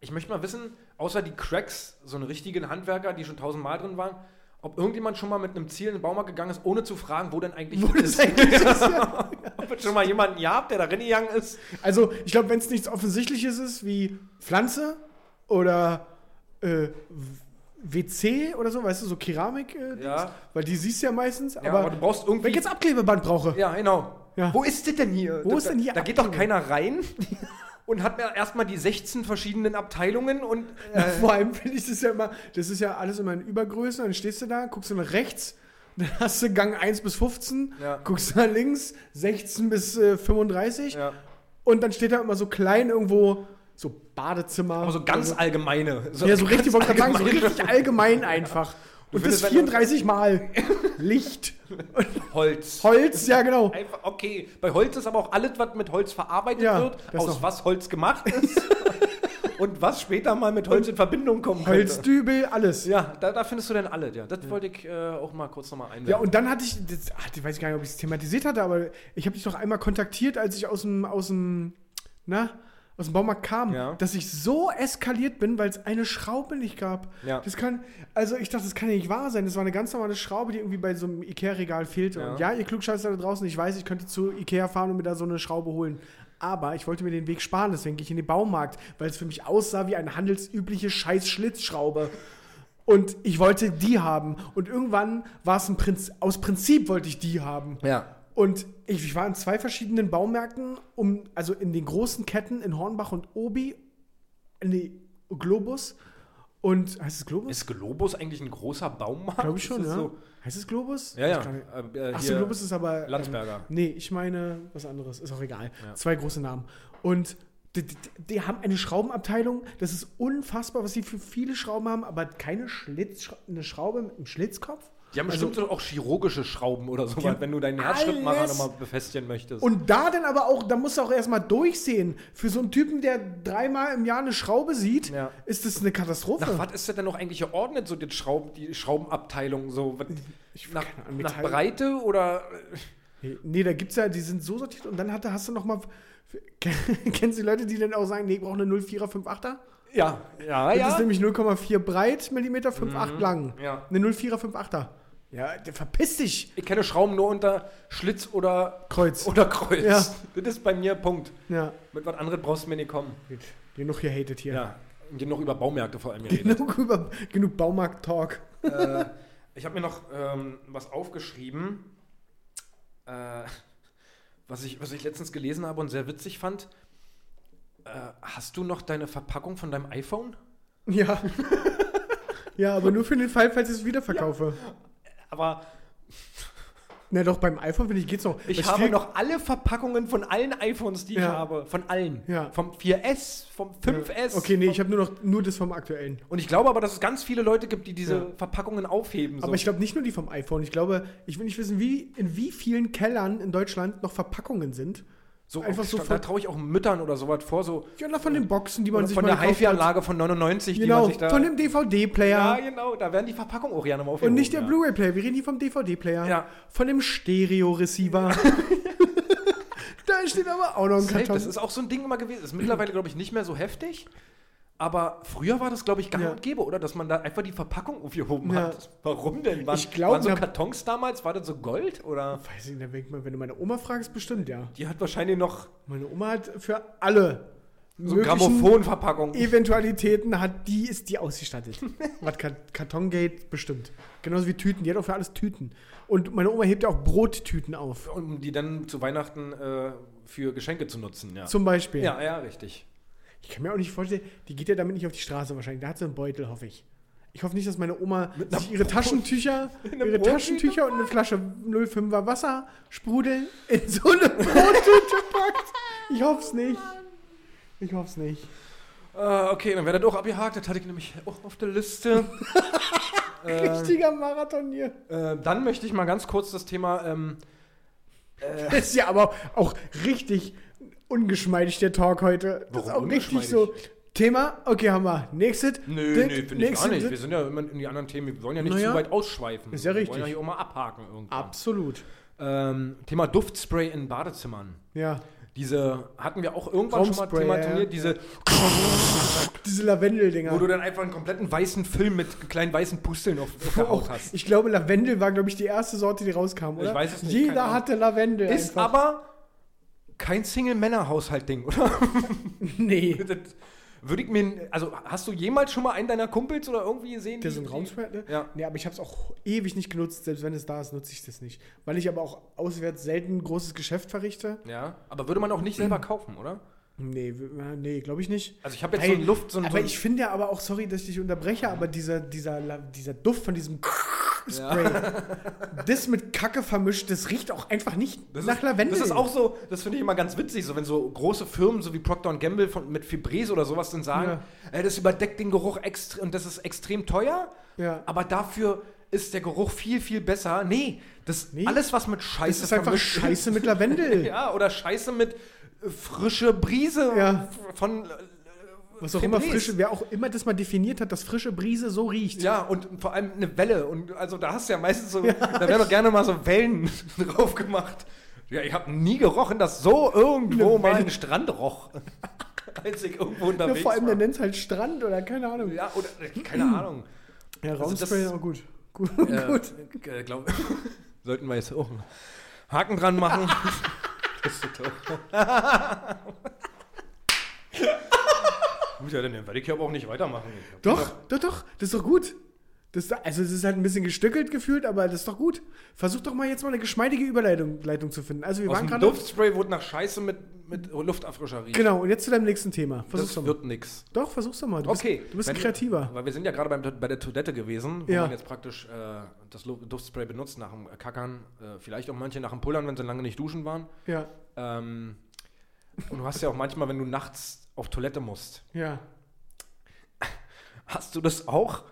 Speaker 3: Ich möchte mal wissen, außer die Cracks, so eine richtigen Handwerker, die schon tausendmal drin waren, ob irgendjemand schon mal mit einem Ziel in den Baumarkt gegangen ist, ohne zu fragen, wo denn eigentlich
Speaker 4: Wo
Speaker 3: das ist.
Speaker 4: eigentlich ist, ja.
Speaker 3: ob es schon mal jemanden gehabt, der da reingegangen ist.
Speaker 4: Also, ich glaube, wenn es nichts Offensichtliches ist wie Pflanze oder äh, WC oder so, weißt du, so Keramik, äh,
Speaker 3: Ja.
Speaker 4: Weil die siehst du ja meistens.
Speaker 3: Ja,
Speaker 4: aber,
Speaker 3: aber du brauchst irgendwie-
Speaker 4: Wenn ich jetzt Abklebeband brauche.
Speaker 3: Ja, genau.
Speaker 4: Ja.
Speaker 3: Wo ist das denn hier?
Speaker 4: Wo
Speaker 3: da,
Speaker 4: ist denn hier
Speaker 3: Da geht doch keiner rein und hat mir erstmal die 16 verschiedenen Abteilungen und. Äh,
Speaker 4: Vor allem finde ich das ja immer, das ist ja alles immer in Übergröße, dann stehst du da, guckst du nach rechts, dann hast du Gang 1 bis 15,
Speaker 3: Ja.
Speaker 4: guckst du nach links, 16 bis äh, 35
Speaker 3: ja.
Speaker 4: und dann steht da immer so klein irgendwo so Badezimmer.
Speaker 3: Aber so ganz
Speaker 4: oder
Speaker 3: allgemeine.
Speaker 4: so. Ja, so richtig, gerade sagen, so richtig allgemein einfach. Und das
Speaker 3: findest, wenn
Speaker 4: 34 Mal. Licht.
Speaker 3: Holz.
Speaker 4: Holz, ja genau.
Speaker 3: Einfach, okay, bei Holz ist aber auch alles, was mit Holz verarbeitet
Speaker 4: Ja,
Speaker 3: wird, aus
Speaker 4: noch.
Speaker 3: was Holz gemacht ist und was später mal mit Holz in Verbindung kommen könnte.
Speaker 4: Holzdübel, alles.
Speaker 3: Ja, da, da findest du dann alles, ja. Das wollte ich äh, auch mal kurz nochmal einwerfen.
Speaker 4: Ja, und dann hatte ich, das, ach, ich weiß gar nicht, ob ich es thematisiert hatte, aber ich habe dich doch einmal kontaktiert, als ich aus dem, aus dem, na, aus dem Baumarkt kam,
Speaker 3: Ja.
Speaker 4: dass ich so eskaliert bin, weil es eine Schraube nicht gab.
Speaker 3: Ja.
Speaker 4: Das kann, also ich dachte, das kann ja nicht wahr sein. Das war eine ganz normale Schraube, die irgendwie bei so einem Ikea-Regal fehlte.
Speaker 3: Ja.
Speaker 4: Und ja, ihr Klugscheißer da draußen, ich weiß, ich könnte zu Ikea fahren und mir da so eine Schraube holen. Aber ich wollte mir den Weg sparen, deswegen gehe ich in den Baumarkt, weil es für mich aussah wie eine handelsübliche Scheiß-Schlitzschraube. Und ich wollte die haben. Und irgendwann war es ein Prinz, aus Prinzip wollte ich die haben.
Speaker 3: ja.
Speaker 4: Und ich, ich war in zwei verschiedenen Baumärkten, um, also in den großen Ketten in Hornbach und Obi, nee, Globus. Und heißt es Globus?
Speaker 3: Ist Globus eigentlich ein großer Baumarkt?
Speaker 4: Glaube ich schon, ja.
Speaker 3: So?
Speaker 4: Heißt es Globus?
Speaker 3: Ja, ja. Äh, äh,
Speaker 4: Achso, Globus ist aber.
Speaker 3: Landsberger.
Speaker 4: Ähm, nee, ich meine was anderes. Ist auch egal.
Speaker 3: Ja.
Speaker 4: Zwei große Namen. Und die, die, die haben eine Schraubenabteilung. Das ist unfassbar, was sie für viele Schrauben haben, aber keine Schlitz, eine Schraube mit einem Schlitzkopf.
Speaker 3: Die haben
Speaker 4: Also-
Speaker 3: bestimmt so auch chirurgische Schrauben oder so, wenn du deinen Herzschrittmacher nochmal befestigen möchtest.
Speaker 4: Und da dann aber auch, da musst du auch erstmal durchsehen. Für so einen Typen, der dreimal im Jahr eine Schraube sieht,
Speaker 3: Ja.
Speaker 4: ist das eine Katastrophe.
Speaker 3: nach was ist das denn noch eigentlich geordnet, so die, Schraub, die Schraubenabteilung? So,
Speaker 4: Ich-
Speaker 3: nach, nach Breite oder.
Speaker 4: Nee, nee, da gibt's ja, die sind so sortiert und dann hatte, hast du noch mal. Kennst du die Leute, die dann auch sagen, nee, ich brauche eine 04er 58er?
Speaker 3: Ja, ja,
Speaker 4: Das ist nämlich 0,4 breit, Millimeter, 5,8 lang.
Speaker 3: Ja.
Speaker 4: Eine 04er 58er. Ja, der verpiss dich.
Speaker 3: Ich kenne Schrauben nur unter Schlitz oder
Speaker 4: Kreuz.
Speaker 3: Oder Kreuz.
Speaker 4: Ja.
Speaker 3: Das ist bei mir Punkt.
Speaker 4: Ja,
Speaker 3: Mit was anderes brauchst du mir nicht kommen.
Speaker 4: Genug gehatet hier.
Speaker 3: Ja. Genug über Baumärkte vor allem geredet.
Speaker 4: Genug, über, genug Baumarkt-Talk.
Speaker 3: äh, ich habe mir noch ähm, was aufgeschrieben, äh, was, ich, was ich letztens gelesen habe und sehr witzig fand. Äh, hast du noch deine Verpackung von deinem iPhone?
Speaker 4: Ja. ja, aber nur für den Fall, falls ich es wieder verkaufe.
Speaker 3: Aber
Speaker 4: Na doch, beim iPhone, finde ich, geht's noch.
Speaker 3: ich
Speaker 4: Bei
Speaker 3: habe noch alle Verpackungen von allen iPhones, die ich
Speaker 4: Ja.
Speaker 3: habe. Von allen.
Speaker 4: Ja.
Speaker 3: Vom 4S, vom 5S.
Speaker 4: Okay, nee,
Speaker 3: vom,
Speaker 4: ich habe nur noch nur das vom aktuellen.
Speaker 3: und ich glaube aber, dass es ganz viele Leute gibt, die diese
Speaker 4: Ja.
Speaker 3: Verpackungen aufheben. So.
Speaker 4: Aber ich glaube nicht nur die vom iPhone. Ich glaube, ich will nicht wissen, wie, in wie vielen Kellern in Deutschland noch Verpackungen sind.
Speaker 3: So
Speaker 4: einfach so
Speaker 3: da
Speaker 4: von-
Speaker 3: traue ich auch Müttern oder sowas vor, so
Speaker 4: Ja, na, von den Boxen, die man sich
Speaker 3: von der. HiFi-Anlage von 99, die
Speaker 4: Genau,
Speaker 3: man sich da.
Speaker 4: von dem DVD-Player.
Speaker 3: ja, genau, da werden die Verpackungen auch gerne mal
Speaker 4: und
Speaker 3: aufgehoben.
Speaker 4: nicht der
Speaker 3: ja.
Speaker 4: Blu-ray-Player. Wir reden hier vom DVD-Player.
Speaker 3: Ja.
Speaker 4: Von dem Stereo-Receiver. da steht aber auch noch ein Karton.
Speaker 3: das ist auch so ein Ding immer gewesen. Das ist mittlerweile, glaube ich, nicht mehr so heftig. Aber früher war das, glaube ich, gang
Speaker 4: Ja.
Speaker 3: und gäbe, oder? Dass man da einfach die Verpackung aufgehoben
Speaker 4: Ja.
Speaker 3: hat. Warum denn? Waren,
Speaker 4: Ich glaub,
Speaker 3: waren so Kartons damals? War das so Gold? Oder?
Speaker 4: Weiß ich nicht, wenn wenn du meine Oma fragst, bestimmt ja.
Speaker 3: Die hat wahrscheinlich noch
Speaker 4: Meine Oma hat für alle
Speaker 3: so
Speaker 4: möglichen
Speaker 3: Grammophonverpackungen.
Speaker 4: Eventualitäten hat die, ist die ausgestattet. Was Kar- Kartongate bestimmt. Genauso wie Tüten. Die hat auch für alles Tüten. Und meine Oma hebt ja auch Brottüten auf.
Speaker 3: Um die dann zu Weihnachten äh, für Geschenke zu nutzen, ja.
Speaker 4: Zum Beispiel.
Speaker 3: ja, ja, richtig.
Speaker 4: Ich kann mir auch nicht vorstellen, die geht ja damit nicht auf die Straße wahrscheinlich. Da hat sie einen Beutel, hoffe ich. Ich hoffe nicht, dass meine Oma sich ihre Taschentücher, ihre? Taschentücher und eine Flasche 05er Wasser sprudeln in so eine Brottüte packt. Ich hoffe es nicht. Ich hoffe es nicht.
Speaker 3: Äh, okay, dann wäre das auch abgehakt. Das hatte ich nämlich auch auf der Liste. äh,
Speaker 4: Richtiger Marathon hier.
Speaker 3: äh, dann möchte ich mal ganz kurz das Thema. Ähm, äh,
Speaker 4: Das ist ja aber auch richtig ungeschmeidig, der Talk heute. Das ist
Speaker 3: Warum
Speaker 4: auch richtig so. Thema, okay, haben wir. Nächstes.
Speaker 3: Nö,
Speaker 4: Dit,
Speaker 3: nee, finde ich gar nicht.
Speaker 4: dit.
Speaker 3: Wir sind ja immer in die anderen Themen. Wir wollen ja nicht
Speaker 4: Naja.
Speaker 3: zu weit ausschweifen.
Speaker 4: Ist ja
Speaker 3: Wir
Speaker 4: richtig.
Speaker 3: wollen ja hier auch mal abhaken irgendwann.
Speaker 4: Absolut.
Speaker 3: Ähm, Thema Duftspray in Badezimmern.
Speaker 4: Ja.
Speaker 3: Diese hatten wir auch irgendwann schon mal
Speaker 4: Raumspray,
Speaker 3: thematisiert.
Speaker 4: ja.
Speaker 3: Diese,
Speaker 4: Diese Lavendel-Dinger.
Speaker 3: wo du dann einfach einen kompletten weißen Film mit kleinen weißen Pusteln auf, auf der Haut hast.
Speaker 4: Ich glaube, Lavendel war, glaube ich, die erste Sorte, die rauskam, oder?
Speaker 3: Ich weiß es nicht,
Speaker 4: Jeder hatte Lavendel.
Speaker 3: Ist
Speaker 4: einfach.
Speaker 3: aber kein Single-Männer-Haushalt-Ding, oder?
Speaker 4: Nee.
Speaker 3: Das Würde ich mir. Also, hast du jemals schon mal einen deiner Kumpels oder irgendwie gesehen?
Speaker 4: Der so ein Raumspray, ne?
Speaker 3: Ja.
Speaker 4: Nee, aber ich habe es auch ewig nicht genutzt. Selbst wenn es da ist, nutze ich das nicht. Weil ich aber auch auswärts selten ein großes Geschäft verrichte.
Speaker 3: Ja, aber würde man auch nicht selber kaufen, oder?
Speaker 4: Nee, nee, glaube ich nicht.
Speaker 3: Also ich habe jetzt
Speaker 4: Ey,
Speaker 3: so ein Luft, so ein,
Speaker 4: aber
Speaker 3: so
Speaker 4: ich finde ja aber auch, sorry, dass ich dich unterbreche, aber dieser, dieser, dieser Duft von diesem Spray, das mit Kacke vermischt, das riecht auch einfach nicht
Speaker 3: das
Speaker 4: nach
Speaker 3: ist,
Speaker 4: Lavendel.
Speaker 3: Das ist auch so, das finde ich immer ganz witzig, so wenn so große Firmen, so wie Procter Gamble von, mit Febreze oder sowas dann sagen, äh, das überdeckt den Geruch extra und das ist extrem teuer,
Speaker 4: Ja.
Speaker 3: aber dafür ist der Geruch viel, viel besser. Nee, das
Speaker 4: Nee.
Speaker 3: alles, was mit Scheiße
Speaker 4: Das ist einfach
Speaker 3: vermischt
Speaker 4: Scheiße mit Lavendel.
Speaker 3: ja, oder Scheiße mit äh, frische Brise
Speaker 4: Ja.
Speaker 3: von äh,
Speaker 4: Was auch immer
Speaker 3: Febreze.
Speaker 4: frische, wer auch immer das mal definiert hat, dass frische Brise so riecht.
Speaker 3: Ja, und vor allem eine Welle. Und also da hast du ja meistens so, da werden doch gerne mal so Wellen drauf gemacht. Ja, ich habe nie gerochen, dass so irgendwo mal ein Strand roch. Als ich irgendwo
Speaker 4: Ja,
Speaker 3: unterwegs
Speaker 4: vor allem, der nennt es halt Strand oder keine Ahnung.
Speaker 3: Ja, oder äh, keine Ahnung.
Speaker 4: Ja,
Speaker 3: Also
Speaker 4: Raumspray
Speaker 3: das-
Speaker 4: ist auch gut. Gut,
Speaker 3: Äh,
Speaker 4: gut.
Speaker 3: äh, glaub, sollten wir jetzt auch einen Haken dran machen. das ist so toll. Gut, ja, dann werde ich ja aber auch nicht weitermachen.
Speaker 4: Doch, doch, doch, das ist doch gut. Das, also es ist halt ein bisschen gestückelt gefühlt, aber das ist doch gut. Versuch doch mal jetzt mal eine geschmeidige Überleitung Leitung zu finden. Also wir
Speaker 3: Aus
Speaker 4: waren gerade.
Speaker 3: Duftspray wurde nach Scheiße mit, mit Lufterfrischer riechen.
Speaker 4: Genau, und jetzt zu deinem nächsten Thema. Versuch's
Speaker 3: Das
Speaker 4: doch mal.
Speaker 3: wird nix.
Speaker 4: Doch, versuch's doch mal. Du
Speaker 3: Okay.
Speaker 4: Bist, du bist
Speaker 3: Wenn-
Speaker 4: Kreativer.
Speaker 3: Weil wir sind ja gerade bei der Toilette gewesen, wo
Speaker 4: Ja.
Speaker 3: man jetzt praktisch äh, das Duftspray benutzt nach dem Kackern. Äh, vielleicht auch manche nach dem Pullern, wenn sie lange nicht duschen waren.
Speaker 4: Ja,
Speaker 3: Ähm, und du hast ja auch manchmal, wenn du nachts auf Toilette musst,
Speaker 4: ja.
Speaker 3: hast du das auch,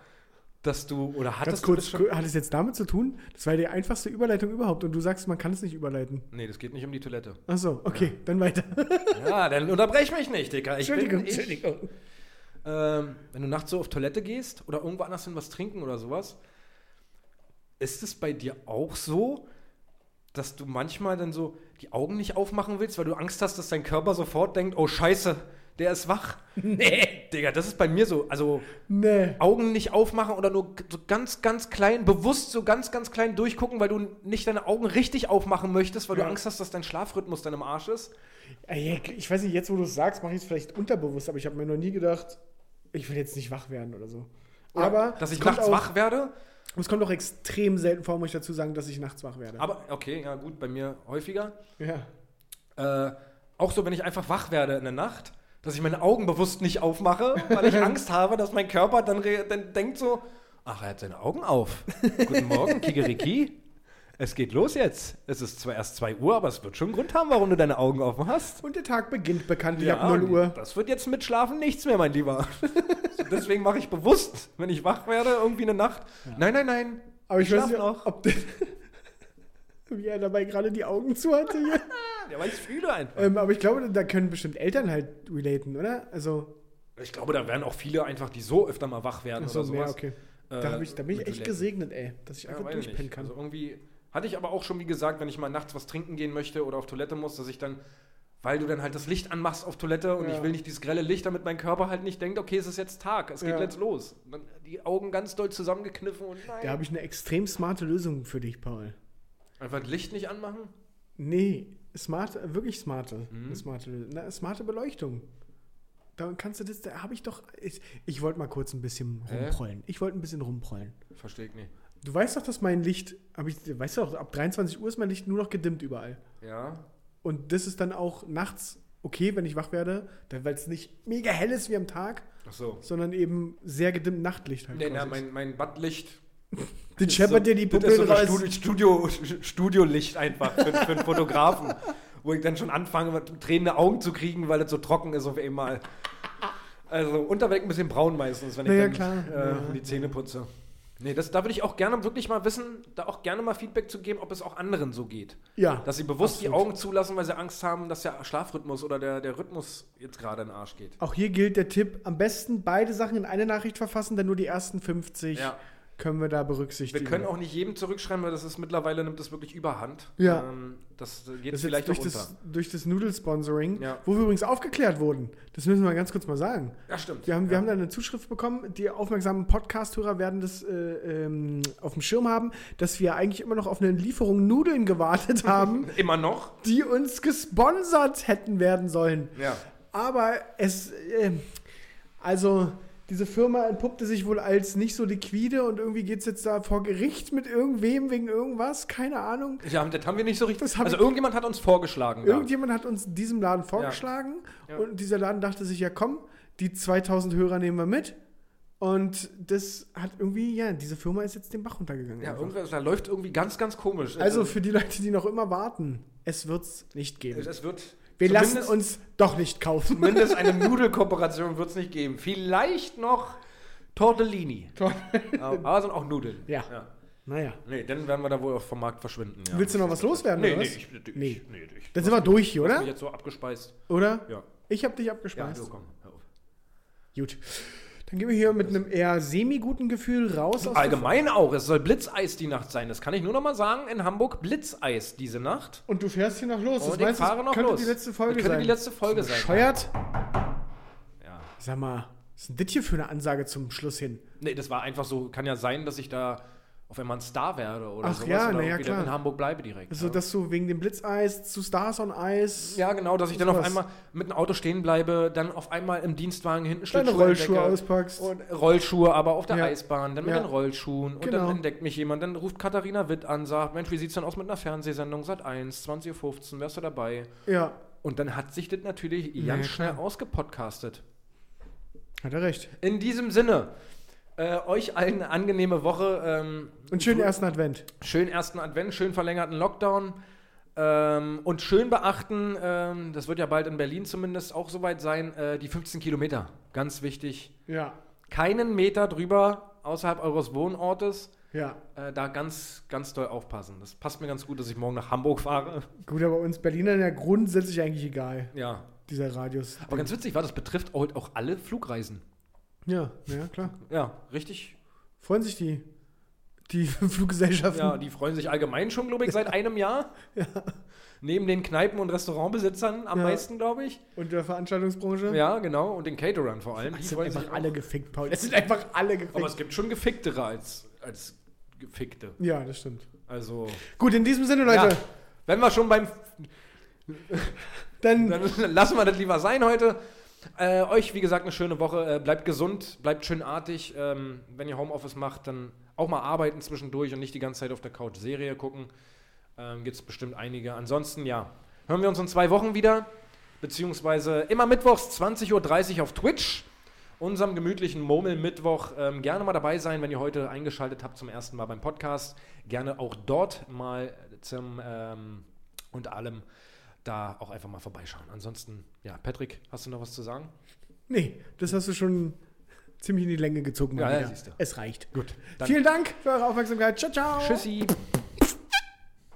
Speaker 3: dass du, oder
Speaker 4: Ganz
Speaker 3: hattest du
Speaker 4: kurz,
Speaker 3: das schon?
Speaker 4: hat es jetzt damit zu tun? Das war die einfachste Überleitung überhaupt und du sagst, man kann es nicht überleiten.
Speaker 3: Nee, das geht nicht um die Toilette.
Speaker 4: Achso, okay, dann weiter.
Speaker 3: Ja, dann unterbrech mich nicht, Dicker. Ich
Speaker 4: Entschuldigung,
Speaker 3: bin, ich,
Speaker 4: Entschuldigung.
Speaker 3: Ähm, wenn du nachts so auf Toilette gehst oder irgendwo anders hin was trinken oder sowas, ist es bei dir auch so, dass du manchmal dann so die Augen nicht aufmachen willst, weil du Angst hast, dass dein Körper sofort denkt, oh Scheiße, der ist wach. Nee, Digga, das ist bei mir so. Also
Speaker 4: Nee.
Speaker 3: Augen nicht aufmachen oder nur so ganz, ganz klein, bewusst so ganz, ganz klein durchgucken, weil du nicht deine Augen richtig aufmachen möchtest, weil
Speaker 4: Ja.
Speaker 3: du Angst hast, dass dein Schlafrhythmus dann im Arsch ist.
Speaker 4: Ey, Ich weiß nicht, jetzt wo du es sagst, mache ich es vielleicht unterbewusst, aber ich habe mir noch nie gedacht, ich will jetzt nicht wach werden oder so. Aber
Speaker 3: dass ich nachts
Speaker 4: auch,
Speaker 3: wach werde.
Speaker 4: Es kommt auch extrem selten vor, muss ich dazu sagen, dass ich nachts wach werde.
Speaker 3: Aber okay, ja gut, bei mir häufiger.
Speaker 4: ja.
Speaker 3: Äh, auch so, wenn ich einfach wach werde in der Nacht, dass ich meine Augen bewusst nicht aufmache, weil ich Angst habe, dass mein Körper dann, dann denkt so, ach, er hat seine Augen auf. Guten Morgen, Kikeriki. Es geht los jetzt. Es ist zwar erst 2 Uhr, aber es wird schon einen Grund haben, warum du deine Augen offen hast.
Speaker 4: Und der Tag beginnt bekanntlich ab 0
Speaker 3: und
Speaker 4: Uhr.
Speaker 3: Das wird jetzt mit Schlafen nichts mehr, mein Lieber. Deswegen mache ich bewusst, wenn ich wach werde, irgendwie eine Nacht. Nein, nein, nein.
Speaker 4: Aber ich, weiß
Speaker 3: schlaf
Speaker 4: nicht,
Speaker 3: noch.
Speaker 4: ob wie er dabei gerade die Augen zu hatte hier.
Speaker 3: Ja, weil ich fühle einfach.
Speaker 4: ähm, aber ich glaube, da können bestimmt Eltern halt relaten, oder? Also,
Speaker 3: Ich glaube, da werden auch viele einfach, die so öfter mal wach werden
Speaker 4: achso,
Speaker 3: oder sowas.
Speaker 4: okay.
Speaker 3: äh,
Speaker 4: Da, ich, da bin ich echt gesegnet, ey, dass ich
Speaker 3: Ja,
Speaker 4: einfach
Speaker 3: weiß
Speaker 4: durchpennen kann.
Speaker 3: Also irgendwie hatte ich aber auch schon, wie gesagt, wenn ich mal nachts was trinken gehen möchte oder auf Toilette muss, dass ich dann, weil du dann halt das Licht anmachst auf Toilette und
Speaker 4: Ja.
Speaker 3: ich will nicht dieses grelle Licht, damit mein Körper halt nicht denkt, okay, es ist jetzt Tag, es geht
Speaker 4: Ja.
Speaker 3: jetzt los. Die Augen ganz doll zusammengekniffen und nein.
Speaker 4: da habe ich eine extrem smarte Lösung für dich, Paul.
Speaker 3: Einfach das Licht nicht anmachen?
Speaker 4: Nee, smart, wirklich smarte.
Speaker 3: Mhm.
Speaker 4: Smarte. Na, smarte Beleuchtung. Da kannst du das, da habe ich doch. Ich, ich wollte mal kurz ein bisschen
Speaker 3: Hä?
Speaker 4: rumprollen. Ich wollte ein bisschen rumprollen.
Speaker 3: Verstehe ich nicht.
Speaker 4: Du weißt doch, dass mein Licht, hab ich, weißt du doch, ab 23 Uhr ist mein Licht nur noch gedimmt überall.
Speaker 3: Ja.
Speaker 4: Und das ist dann auch nachts okay, wenn ich wach werde, weil es nicht mega hell ist wie am Tag,
Speaker 3: Ach so.
Speaker 4: sondern eben sehr gedimmt Nachtlicht halt.
Speaker 3: Nee, na, mein, mein Badlicht.
Speaker 4: Den scheppert dir die Pupillen
Speaker 3: so
Speaker 4: raus.
Speaker 3: ein Studio, Studio, Studiolicht einfach für, für einen Fotografen. Wo ich dann schon anfange, tränende Augen zu kriegen, weil es so trocken ist auf einmal. Also unterweg ein bisschen braun meistens, wenn ich
Speaker 4: ja,
Speaker 3: dann
Speaker 4: klar.
Speaker 3: Äh,
Speaker 4: Ja.
Speaker 3: die Zähne putze. Nee, das, da würde ich auch gerne wirklich mal wissen, da auch gerne mal Feedback zu geben, ob es auch anderen so geht.
Speaker 4: Ja.
Speaker 3: Dass sie bewusst die
Speaker 4: absolut.
Speaker 3: Augen zulassen, weil sie Angst haben, dass der Schlafrhythmus oder der, der Rhythmus jetzt gerade in den Arsch geht.
Speaker 4: Auch hier gilt der Tipp, am besten beide Sachen in eine Nachricht verfassen, denn nur die ersten 50
Speaker 3: Ja.
Speaker 4: Können wir da berücksichtigen.
Speaker 3: Wir können auch nicht jedem zurückschreiben, weil das ist mittlerweile nimmt das wirklich überhand.
Speaker 4: Ja.
Speaker 3: Ähm, das geht
Speaker 4: das
Speaker 3: vielleicht
Speaker 4: durch
Speaker 3: auch unter.
Speaker 4: das, durch das Nudel-Sponsoring,
Speaker 3: Ja.
Speaker 4: wo wir übrigens aufgeklärt wurden. Das müssen wir ganz kurz mal sagen.
Speaker 3: Ja, stimmt.
Speaker 4: Wir haben, wir
Speaker 3: ja.
Speaker 4: haben da eine Zuschrift bekommen. Die aufmerksamen Podcast-Hörer werden das äh, ähm, auf dem Schirm haben, dass wir eigentlich immer noch auf eine Lieferung Nudeln gewartet haben,
Speaker 3: Immer noch?
Speaker 4: die uns gesponsert hätten werden sollen.
Speaker 3: Ja.
Speaker 4: Aber es, äh, also diese Firma entpuppte sich wohl als nicht so liquide und irgendwie geht es jetzt da vor Gericht mit irgendwem wegen irgendwas, keine Ahnung.
Speaker 3: ja, das haben wir nicht so richtig. Also irgendjemand hat uns vorgeschlagen.
Speaker 4: Irgendjemand hat uns diesem Laden vorgeschlagen
Speaker 3: Ja.
Speaker 4: und dieser Laden dachte sich, ja komm, die 2000 Hörer nehmen wir mit. Und das hat irgendwie, ja, diese Firma ist jetzt den Bach runtergegangen.
Speaker 3: Ja, irgendwas, da läuft irgendwie ganz, ganz komisch.
Speaker 4: also für die Leute, die noch immer warten, es wird es nicht geben.
Speaker 3: es wird.
Speaker 4: Wir lassen
Speaker 3: zumindest-
Speaker 4: uns doch nicht kaufen.
Speaker 3: Zumindest eine Nudelkooperation wird es nicht geben. Vielleicht noch Tortellini. aber aber sind auch Nudeln.
Speaker 4: Ja. Naja.
Speaker 3: Nee, dann werden wir da wohl vom Markt verschwinden. Ja.
Speaker 4: Willst du noch was loswerden?
Speaker 3: Nee,
Speaker 4: oder
Speaker 3: nee,
Speaker 4: was?
Speaker 3: ich, ich,
Speaker 4: Nee.
Speaker 3: nee, ich,
Speaker 4: Dann sind wir durch hier,
Speaker 3: Du hast mich
Speaker 4: oder?
Speaker 3: jetzt so abgespeist.
Speaker 4: Oder?
Speaker 3: Ja.
Speaker 4: Ich habe dich
Speaker 3: Ja,
Speaker 4: abgespeist.
Speaker 3: so komm. hör auf.
Speaker 4: Gut. Dann gehen wir hier mit einem eher semi-guten Gefühl raus
Speaker 3: Allgemein auch. Es soll Blitzeis die Nacht sein. Das kann ich nur noch mal sagen. In Hamburg Blitzeis diese Nacht.
Speaker 4: Und du fährst hier noch los.
Speaker 3: Und
Speaker 4: das
Speaker 3: ich
Speaker 4: meinst,
Speaker 3: fahre noch
Speaker 4: könnte
Speaker 3: los.
Speaker 4: die letzte Folge
Speaker 3: das könnte
Speaker 4: sein.
Speaker 3: die letzte Folge sein.
Speaker 4: Bescheuert?
Speaker 3: Ja.
Speaker 4: Sag mal, was ist denn das hier für eine Ansage zum Schluss hin?
Speaker 3: Nee, das war einfach so. Kann ja sein, dass ich da auf einmal ein Star werde oder
Speaker 4: Ach
Speaker 3: sowas.
Speaker 4: ja,
Speaker 3: oder
Speaker 4: ja, klar.
Speaker 3: in Hamburg bleibe direkt.
Speaker 4: Also, dass du wegen dem Blitzeis zu Stars on Ice
Speaker 3: ja, genau, dass ich dann auf einmal mit dem Auto stehen bleibe, dann auf einmal im Dienstwagen hinten
Speaker 4: deine Rollschuhe auspackst.
Speaker 3: Und Rollschuhe, aber auf der
Speaker 4: Ja.
Speaker 3: Eisbahn, dann mit
Speaker 4: Ja.
Speaker 3: den Rollschuhen. Und
Speaker 4: Genau.
Speaker 3: dann entdeckt mich jemand, dann ruft Katharina Witt an, sagt, Mensch, wie sieht's denn aus mit einer Fernsehsendung? Sat 1, 20.15 Uhr, wärst du dabei?
Speaker 4: ja,
Speaker 3: Und dann hat sich das natürlich ganz
Speaker 4: klar.
Speaker 3: schnell ausgepodcastet.
Speaker 4: hat er recht.
Speaker 3: In diesem Sinne, äh, euch allen eine angenehme Woche. Ähm,
Speaker 4: Und schönen ersten Advent.
Speaker 3: schönen ersten Advent, schön verlängerten Lockdown. Ähm, und schön beachten, ähm, das wird ja bald in Berlin zumindest auch soweit sein, äh, die 15 Kilometer. Ganz wichtig.
Speaker 4: Ja,
Speaker 3: Keinen Meter drüber außerhalb eures Wohnortes.
Speaker 4: ja.
Speaker 3: Äh, da ganz, ganz doll aufpassen. Das passt mir ganz gut, dass ich morgen nach Hamburg fahre.
Speaker 4: Gut, aber uns Berlinern ja grundsätzlich eigentlich egal,
Speaker 3: Ja.
Speaker 4: dieser Radius.
Speaker 3: Aber ganz witzig war, das betrifft heute auch alle Flugreisen.
Speaker 4: Ja, ja, klar.
Speaker 3: Ja, richtig.
Speaker 4: Freuen sich die. Die Fluggesellschaften.
Speaker 3: Ja, die freuen sich allgemein schon, glaube ich, seit einem Jahr. Neben den Kneipen- und Restaurantbesitzern am
Speaker 4: Ja.
Speaker 3: meisten, glaube ich.
Speaker 4: Und der Veranstaltungsbranche.
Speaker 3: Ja, genau. Und den Caterern vor allem. Die
Speaker 4: Es sind einfach
Speaker 3: sich
Speaker 4: alle
Speaker 3: auch.
Speaker 4: gefickt, Paul. Es sind einfach alle gefickt.
Speaker 3: Aber es gibt schon geficktere als, als gefickte.
Speaker 4: ja, das stimmt.
Speaker 3: Also,
Speaker 4: Gut, in diesem Sinne, Leute,
Speaker 3: ja, wenn wir schon beim
Speaker 4: dann,
Speaker 3: Dann lassen wir das lieber sein heute. Äh, euch, wie gesagt, eine schöne Woche. Äh, bleibt gesund, bleibt schön artig. Ähm, wenn ihr Homeoffice macht, dann auch mal arbeiten zwischendurch und nicht die ganze Zeit auf der Couch Serie gucken. Ähm, Gibt es bestimmt einige. Ansonsten, ja, hören wir uns in zwei Wochen wieder. Beziehungsweise immer mittwochs 20.30 Uhr auf Twitch. Unserem gemütlichen Murmel-Mittwoch. Ähm, gerne mal dabei sein, wenn ihr heute eingeschaltet habt zum ersten Mal beim Podcast. Gerne auch dort mal zum ähm, und allem da auch einfach mal vorbeischauen. Ansonsten, ja, Patrick, hast du noch was zu sagen?
Speaker 4: nee, das hast du schon ziemlich in die Länge gezogen.
Speaker 3: Ja, ja, siehst du.
Speaker 4: Es reicht.
Speaker 3: Gut.
Speaker 4: Vielen Dank für eure Aufmerksamkeit. Ciao, ciao.
Speaker 3: Tschüssi.